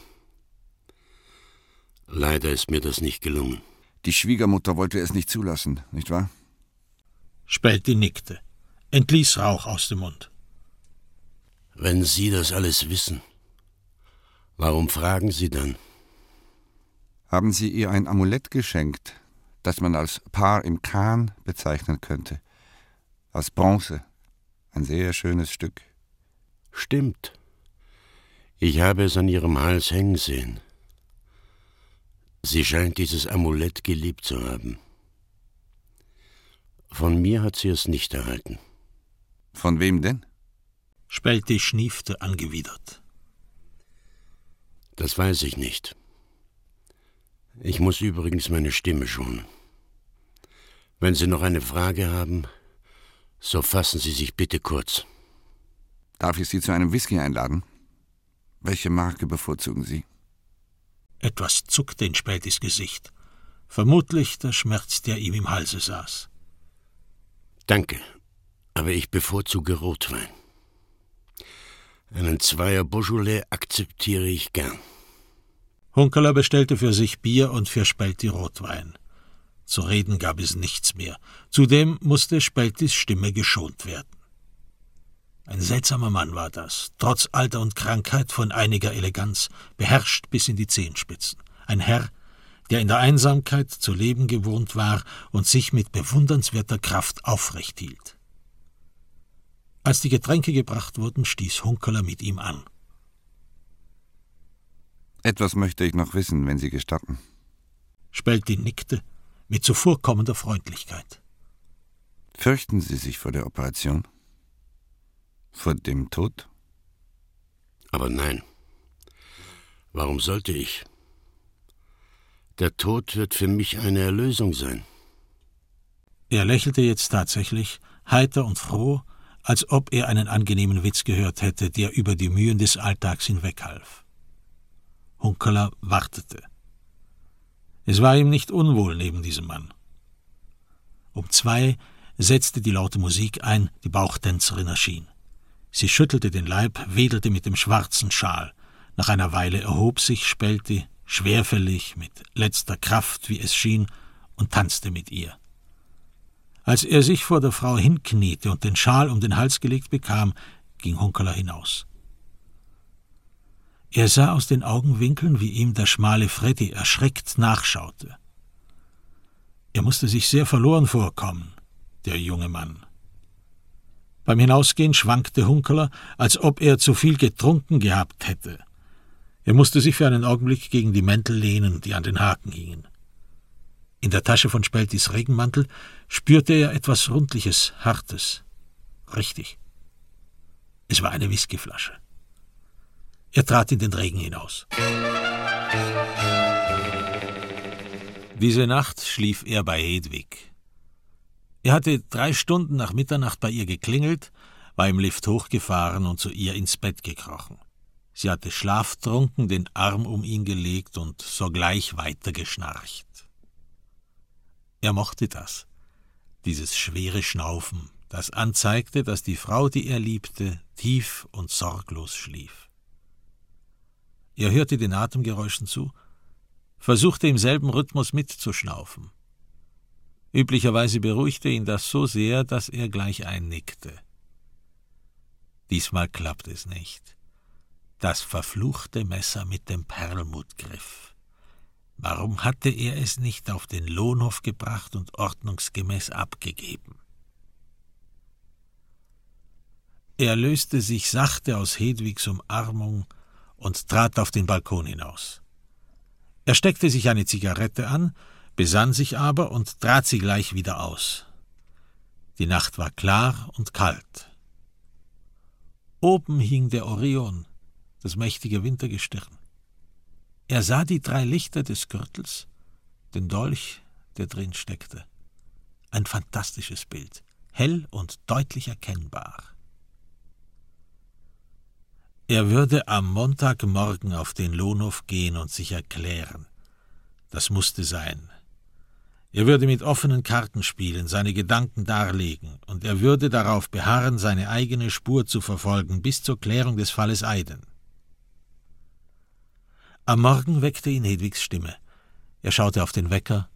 Leider ist mir das nicht gelungen. Die Schwiegermutter wollte es nicht zulassen, nicht wahr? Spelti nickte, entließ Rauch aus dem Mund. Wenn Sie das alles wissen, warum fragen Sie dann? Haben Sie ihr ein Amulett geschenkt, das man als Paar im Kahn bezeichnen könnte? Aus Bronze. Ein sehr schönes Stück. Stimmt. Ich habe es an ihrem Hals hängen sehen. Sie scheint dieses Amulett geliebt zu haben. Von mir hat sie es nicht erhalten. Von wem denn? Spelti schniefte angewidert. Das weiß ich nicht. Ich muss übrigens meine Stimme schonen. Wenn Sie noch eine Frage haben, so fassen Sie sich bitte kurz. Darf ich Sie zu einem Whisky einladen? Welche Marke bevorzugen Sie? Etwas zuckte in Spätis Gesicht. Vermutlich der Schmerz, der ihm im Halse saß. Danke, aber ich bevorzuge Rotwein. Einen Zweier Beaujolais akzeptiere ich gern. Hunkeler bestellte für sich Bier und für Spelti Rotwein. Zu reden gab es nichts mehr. Zudem musste Speltis Stimme geschont werden. Ein seltsamer Mann war das, trotz Alter und Krankheit von einiger Eleganz, beherrscht bis in die Zehenspitzen. Ein Herr, der in der Einsamkeit zu leben gewohnt war und sich mit bewundernswerter Kraft aufrecht hielt. Als die Getränke gebracht wurden, stieß Hunkeler mit ihm an. Etwas möchte ich noch wissen, wenn Sie gestatten. Spelti nickte mit zuvorkommender Freundlichkeit. Fürchten Sie sich vor der Operation? Vor dem Tod? Aber nein. Warum sollte ich? Der Tod wird für mich eine Erlösung sein. Er lächelte jetzt tatsächlich, heiter und froh, als ob er einen angenehmen Witz gehört hätte, der über die Mühen des Alltags hinweghalf. Hunkeler wartete. Es war ihm nicht unwohl neben diesem Mann. Um zwei setzte die laute Musik ein, die Bauchtänzerin erschien. Sie schüttelte den Leib, wedelte mit dem schwarzen Schal. Nach einer Weile erhob sich Spelti, schwerfällig, mit letzter Kraft, wie es schien, und tanzte mit ihr. Als er sich vor der Frau hinkniete und den Schal um den Hals gelegt bekam, ging Hunkeler hinaus. Er sah aus den Augenwinkeln, wie ihm der schmale Freddy erschreckt nachschaute. Er musste sich sehr verloren vorkommen, der junge Mann. Beim Hinausgehen schwankte Hunkeler, als ob er zu viel getrunken gehabt hätte. Er musste sich für einen Augenblick gegen die Mäntel lehnen, die an den Haken hingen. In der Tasche von Speltis Regenmantel spürte er etwas Rundliches, Hartes. Richtig. Es war eine Whiskyflasche. Er trat in den Regen hinaus. Diese Nacht schlief er bei Hedwig. Er hatte drei Stunden nach Mitternacht bei ihr geklingelt, war im Lift hochgefahren und zu ihr ins Bett gekrochen. Sie hatte schlaftrunken den Arm um ihn gelegt und sogleich weiter geschnarcht. Er mochte das, dieses schwere Schnaufen, das anzeigte, dass die Frau, die er liebte, tief und sorglos schlief. Er hörte den Atemgeräuschen zu, versuchte im selben Rhythmus mitzuschnaufen. Üblicherweise beruhigte ihn das so sehr, dass er gleich einnickte. Diesmal klappt es nicht. Das verfluchte Messer mit dem Perlmuttgriff. Warum hatte er es nicht auf den Lohnhof gebracht und ordnungsgemäß abgegeben? Er löste sich sachte aus Hedwigs Umarmung und trat auf den Balkon hinaus. Er steckte sich eine Zigarette an, besann sich aber und trat sie gleich wieder aus. Die Nacht war klar und kalt. Oben hing der Orion, das mächtige Wintergestirn. Er sah die drei Lichter des Gürtels, den Dolch, der drin steckte. Ein fantastisches Bild, hell und deutlich erkennbar. Er würde am Montagmorgen auf den Lohnhof gehen und sich erklären. Das musste sein. Er würde mit offenen Karten spielen, seine Gedanken darlegen, und er würde darauf beharren, seine eigene Spur zu verfolgen bis zur Klärung des Falles Eiden. Am Morgen weckte ihn Hedwigs Stimme. Er schaute auf den Wecker.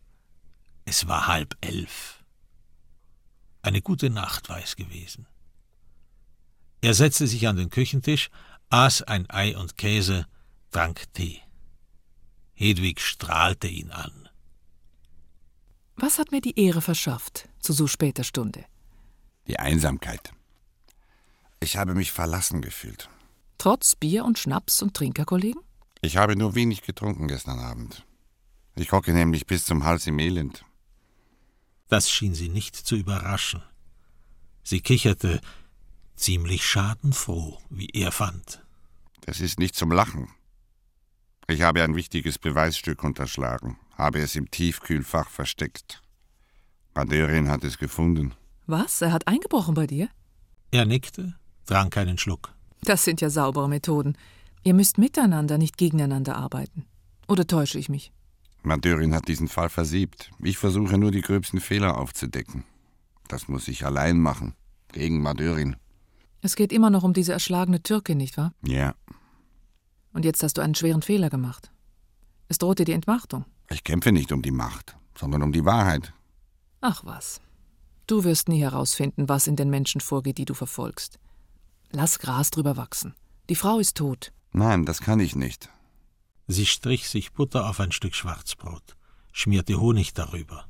Es war halb elf. Eine gute Nacht war es gewesen. Er setzte sich an den Küchentisch, aß ein Ei und Käse, trank Tee. Hedwig strahlte ihn an. Was hat mir die Ehre verschafft zu so später Stunde? Die Einsamkeit. Ich habe mich verlassen gefühlt. Trotz Bier und Schnaps und Trinkerkollegen? Ich habe nur wenig getrunken gestern Abend. Ich hocke nämlich bis zum Hals im Elend. Das schien sie nicht zu überraschen. Sie kicherte, ziemlich schadenfroh, wie er fand. Das ist nicht zum Lachen. Ich habe ein wichtiges Beweisstück unterschlagen, habe es im Tiefkühlfach versteckt. Madeurin hat es gefunden. Was? Er hat eingebrochen bei dir? Er nickte, trank einen Schluck. Das sind ja saubere Methoden. Ihr müsst miteinander, nicht gegeneinander arbeiten. Oder täusche ich mich? Madeurin hat diesen Fall versiebt. Ich versuche nur, die gröbsten Fehler aufzudecken. Das muss ich allein machen. Gegen Madeurin. Es geht immer noch um diese erschlagene Türkin, nicht wahr? Ja. Und jetzt hast du einen schweren Fehler gemacht. Es droht dir die Entmachtung. Ich kämpfe nicht um die Macht, sondern um die Wahrheit. Ach was. Du wirst nie herausfinden, was in den Menschen vorgeht, die du verfolgst. Lass Gras drüber wachsen. Die Frau ist tot. Nein, das kann ich nicht. Sie strich sich Butter auf ein Stück Schwarzbrot, schmierte Honig darüber.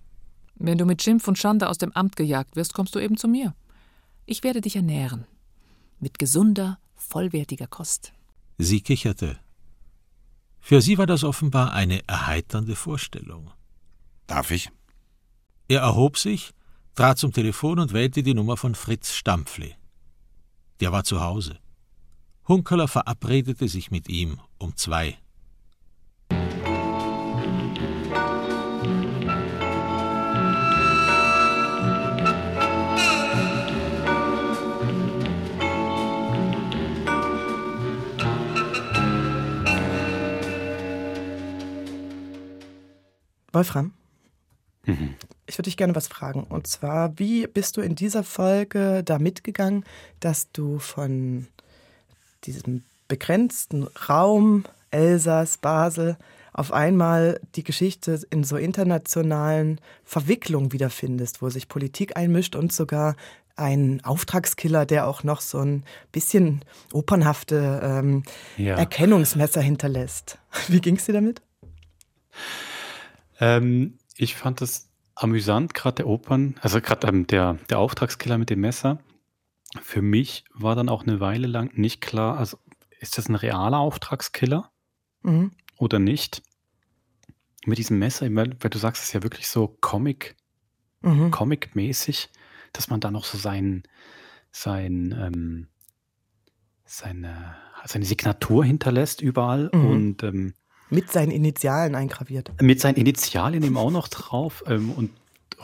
Wenn du mit Schimpf und Schande aus dem Amt gejagt wirst, kommst du eben zu mir. Ich werde dich ernähren mit gesunder, vollwertiger Kost. Sie kicherte. Für sie war das offenbar eine erheiternde Vorstellung. Darf ich? Er erhob sich, trat zum Telefon und wählte die Nummer von Fritz Stampfli. Der war zu Hause. Hunkeler verabredete sich mit ihm um zwei. Wolfram, mhm. ich würde dich gerne was fragen. Und zwar, wie bist du in dieser Folge da mitgegangen, dass du von diesem begrenzten Raum Elsass, Basel auf einmal die Geschichte in so internationalen Verwicklungen wiederfindest, wo sich Politik einmischt und sogar ein Auftragskiller, der auch noch so ein bisschen opernhafte ähm, ja. Erkennungsmesser hinterlässt. Wie ging es dir damit? Ähm, ich fand es amüsant, gerade der Opern, also gerade ähm, der, der Auftragskiller mit dem Messer. Für mich war dann auch eine Weile lang nicht klar, also ist das ein realer Auftragskiller mhm. oder nicht? Mit diesem Messer, weil du sagst, es ist ja wirklich so Comic, mhm. Comic-mäßig, dass man da noch so sein, sein, ähm, seine, seine Signatur hinterlässt überall mhm. und ähm, mit seinen Initialen eingraviert. Mit seinen Initialen eben auch noch drauf. Ähm, und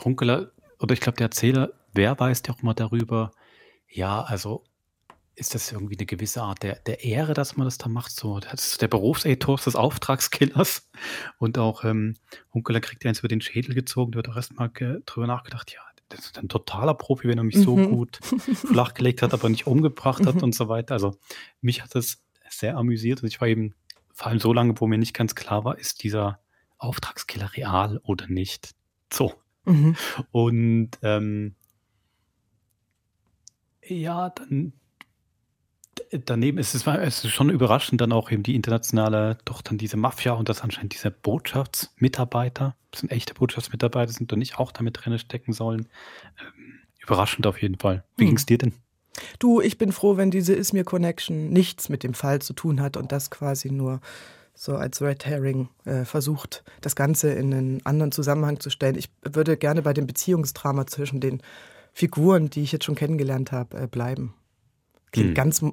Hunkeler, oder ich glaube, der Erzähler, wer weiß ja auch immer darüber, ja, also ist das irgendwie eine gewisse Art der, der Ehre, dass man das da macht. So, das ist der Berufsethos des Auftragskillers. Und auch ähm, Hunkeler kriegt ja eins über den Schädel gezogen, der hat auch erstmal drüber nachgedacht, ja, das ist ein totaler Profi, wenn er mich mhm. so gut flachgelegt hat, aber nicht umgebracht hat mhm. und so weiter. Also mich hat das sehr amüsiert und ich war eben vor allem so lange, wo mir nicht ganz klar war, ist dieser Auftragskiller real oder nicht. So. Mhm. Und ähm, ja, dann daneben ist es, es ist schon überraschend dann auch eben die internationale, doch dann diese Mafia und das anscheinend diese Botschaftsmitarbeiter, das sind echte Botschaftsmitarbeiter, sind doch nicht auch damit drin stecken sollen. Ähm, überraschend auf jeden Fall. Wie hm. ging es dir denn? Du, ich bin froh, wenn diese Ismir Connection nichts mit dem Fall zu tun hat und das quasi nur so als Red Herring äh, versucht, das Ganze in einen anderen Zusammenhang zu stellen. Ich würde gerne bei dem Beziehungsdrama zwischen den Figuren, die ich jetzt schon kennengelernt habe, äh, bleiben. Klingt hm. ganz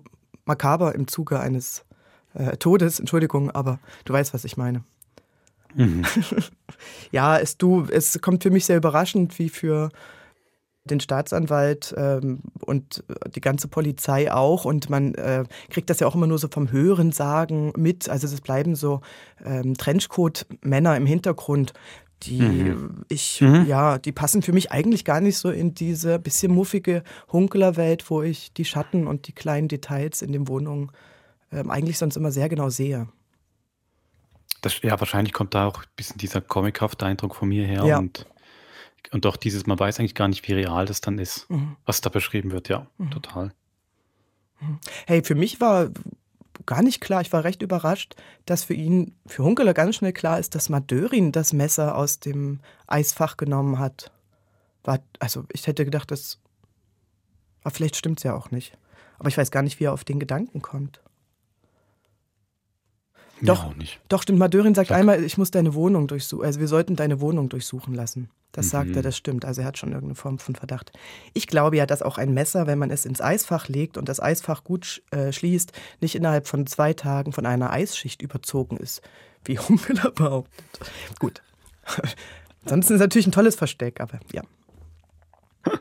makaber im Zuge eines äh, Todes, Entschuldigung, aber du weißt, was ich meine. Mhm. ja, es, du, es kommt für mich sehr überraschend, wie für den Staatsanwalt ähm, und die ganze Polizei auch. Und man äh, kriegt das ja auch immer nur so vom Hörensagen mit. Also es bleiben so ähm, Trenchcoat-Männer im Hintergrund, die mhm. ich, mhm. ja, die passen für mich eigentlich gar nicht so in diese bisschen muffige Hunklerwelt, wo ich die Schatten und die kleinen Details in den Wohnungen ähm, eigentlich sonst immer sehr genau sehe. Das, ja, wahrscheinlich kommt da auch ein bisschen dieser comichafte Eindruck von mir her. Ja. Und und auch dieses, man weiß eigentlich gar nicht, wie real das dann ist, mhm. was da beschrieben wird, ja, mhm. total. Mhm. Hey, für mich war gar nicht klar, ich war recht überrascht, dass für ihn, für Hunkeler ganz schnell klar ist, dass Madörin das Messer aus dem Eisfach genommen hat. War, also ich hätte gedacht, das. Aber vielleicht stimmt es ja auch nicht. Aber ich weiß gar nicht, wie er auf den Gedanken kommt. Doch, ja, doch stimmt. Madörin sagt Sag. einmal, ich muss deine Wohnung durchsuchen. Also wir sollten deine Wohnung durchsuchen lassen. Das mhm. sagt er, das stimmt. Also er hat schon irgendeine Form von Verdacht. Ich glaube ja, dass auch ein Messer, wenn man es ins Eisfach legt und das Eisfach gut äh, schließt, nicht innerhalb von zwei Tagen von einer Eisschicht überzogen ist, wie Humpeler behauptet. Gut. Ansonsten ist es natürlich ein tolles Versteck, aber ja.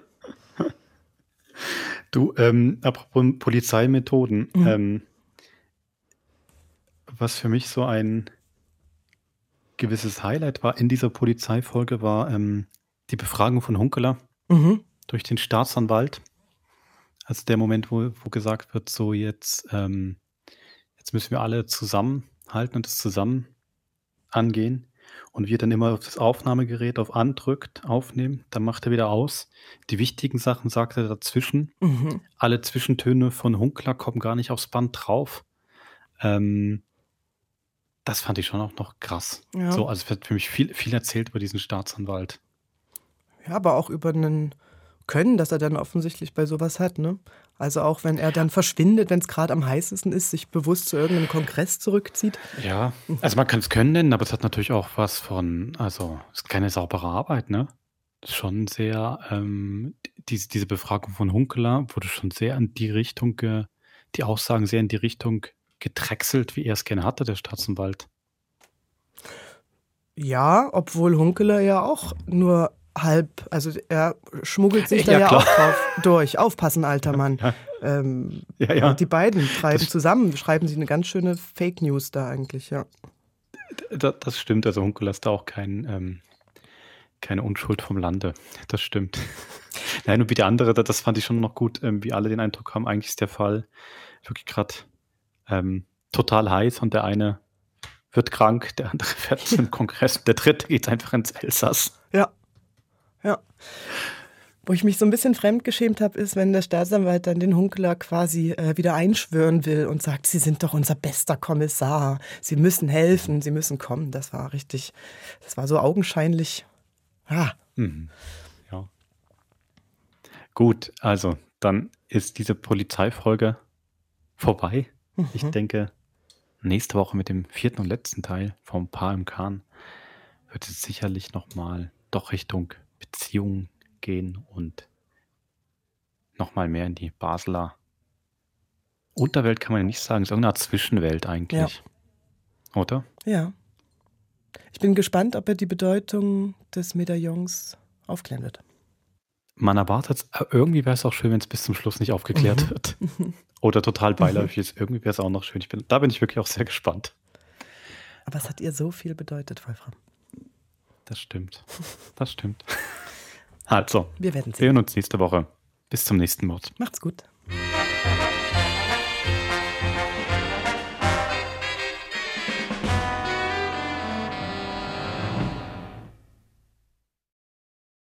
Du, ähm, apropos Polizeimethoden, mhm. ähm, was für mich so ein gewisses Highlight war in dieser Polizeifolge, war ähm, die Befragung von Hunkeler mhm. durch den Staatsanwalt. Also der Moment, wo, wo gesagt wird, so jetzt, ähm, jetzt müssen wir alle zusammenhalten und das zusammen angehen. Und wir dann immer auf das Aufnahmegerät auf andrückt, aufnehmen, dann macht er wieder aus. Die wichtigen Sachen sagt er dazwischen. Mhm. Alle Zwischentöne von Hunkler kommen gar nicht aufs Band drauf. Ähm, das fand ich schon auch noch krass. Ja. So, also es wird für mich viel, viel erzählt über diesen Staatsanwalt. Ja, aber auch über einen Können, das er dann offensichtlich bei sowas hat, ne? Also auch wenn er dann verschwindet, wenn es gerade am heißesten ist, sich bewusst zu irgendeinem Kongress zurückzieht. Ja, also man kann es können nennen, aber es hat natürlich auch was von, also es ist keine saubere Arbeit, ne? Schon sehr, ähm, diese, diese Befragung von Hunkeler wurde schon sehr in die Richtung, die Aussagen sehr in die Richtung gedrechselt, wie er es gerne hatte, der Staatsanwalt. Ja, obwohl Hunkeler ja auch nur halb, also er schmuggelt sich da ja, ja auch drauf durch. Aufpassen, alter Mann. Ja. Ähm, ja, ja. Die beiden treiben das zusammen, schreiben sie eine ganz schöne Fake News da eigentlich, ja. Das, das stimmt, also Hunkeler ist da auch kein, ähm, keine Unschuld vom Lande. Das stimmt. Nein, und wie der andere, das fand ich schon noch gut, ähm, wie alle den Eindruck haben, eigentlich ist der Fall wirklich gerade ähm, total heiß und der eine wird krank, der andere fährt zum Kongress, der dritte geht einfach ins Elsass. Ja. Ja. Wo ich mich so ein bisschen fremdgeschämt habe, ist, wenn der Staatsanwalt dann den Hunkler quasi äh, wieder einschwören will und sagt, Sie sind doch unser bester Kommissar, Sie müssen helfen, Sie müssen kommen. Das war richtig, das war so augenscheinlich. Ah. Mhm. Ja. Gut, also dann ist diese Polizeifolge vorbei. Mhm. Ich denke, nächste Woche mit dem vierten und letzten Teil vom Paar im Kahn wird es sicherlich nochmal doch Richtung Beziehung gehen und nochmal mehr in die Basler Unterwelt kann man ja nicht sagen, es ist irgendeine Art Zwischenwelt eigentlich. Ja. Oder? Ja. Ich bin gespannt, ob er die Bedeutung des Medaillons aufklären wird. Man erwartet, irgendwie wäre es auch schön, wenn es bis zum Schluss nicht aufgeklärt mhm. wird. Oder total beiläufig ist. Irgendwie wäre es auch noch schön. Ich bin, da bin ich wirklich auch sehr gespannt. Aber es hat ihr so viel bedeutet, Wolfram. Das stimmt. Das stimmt. Also, wir werden sehen. Wir sehen uns nächste Woche. Bis zum nächsten Mord. Macht's gut.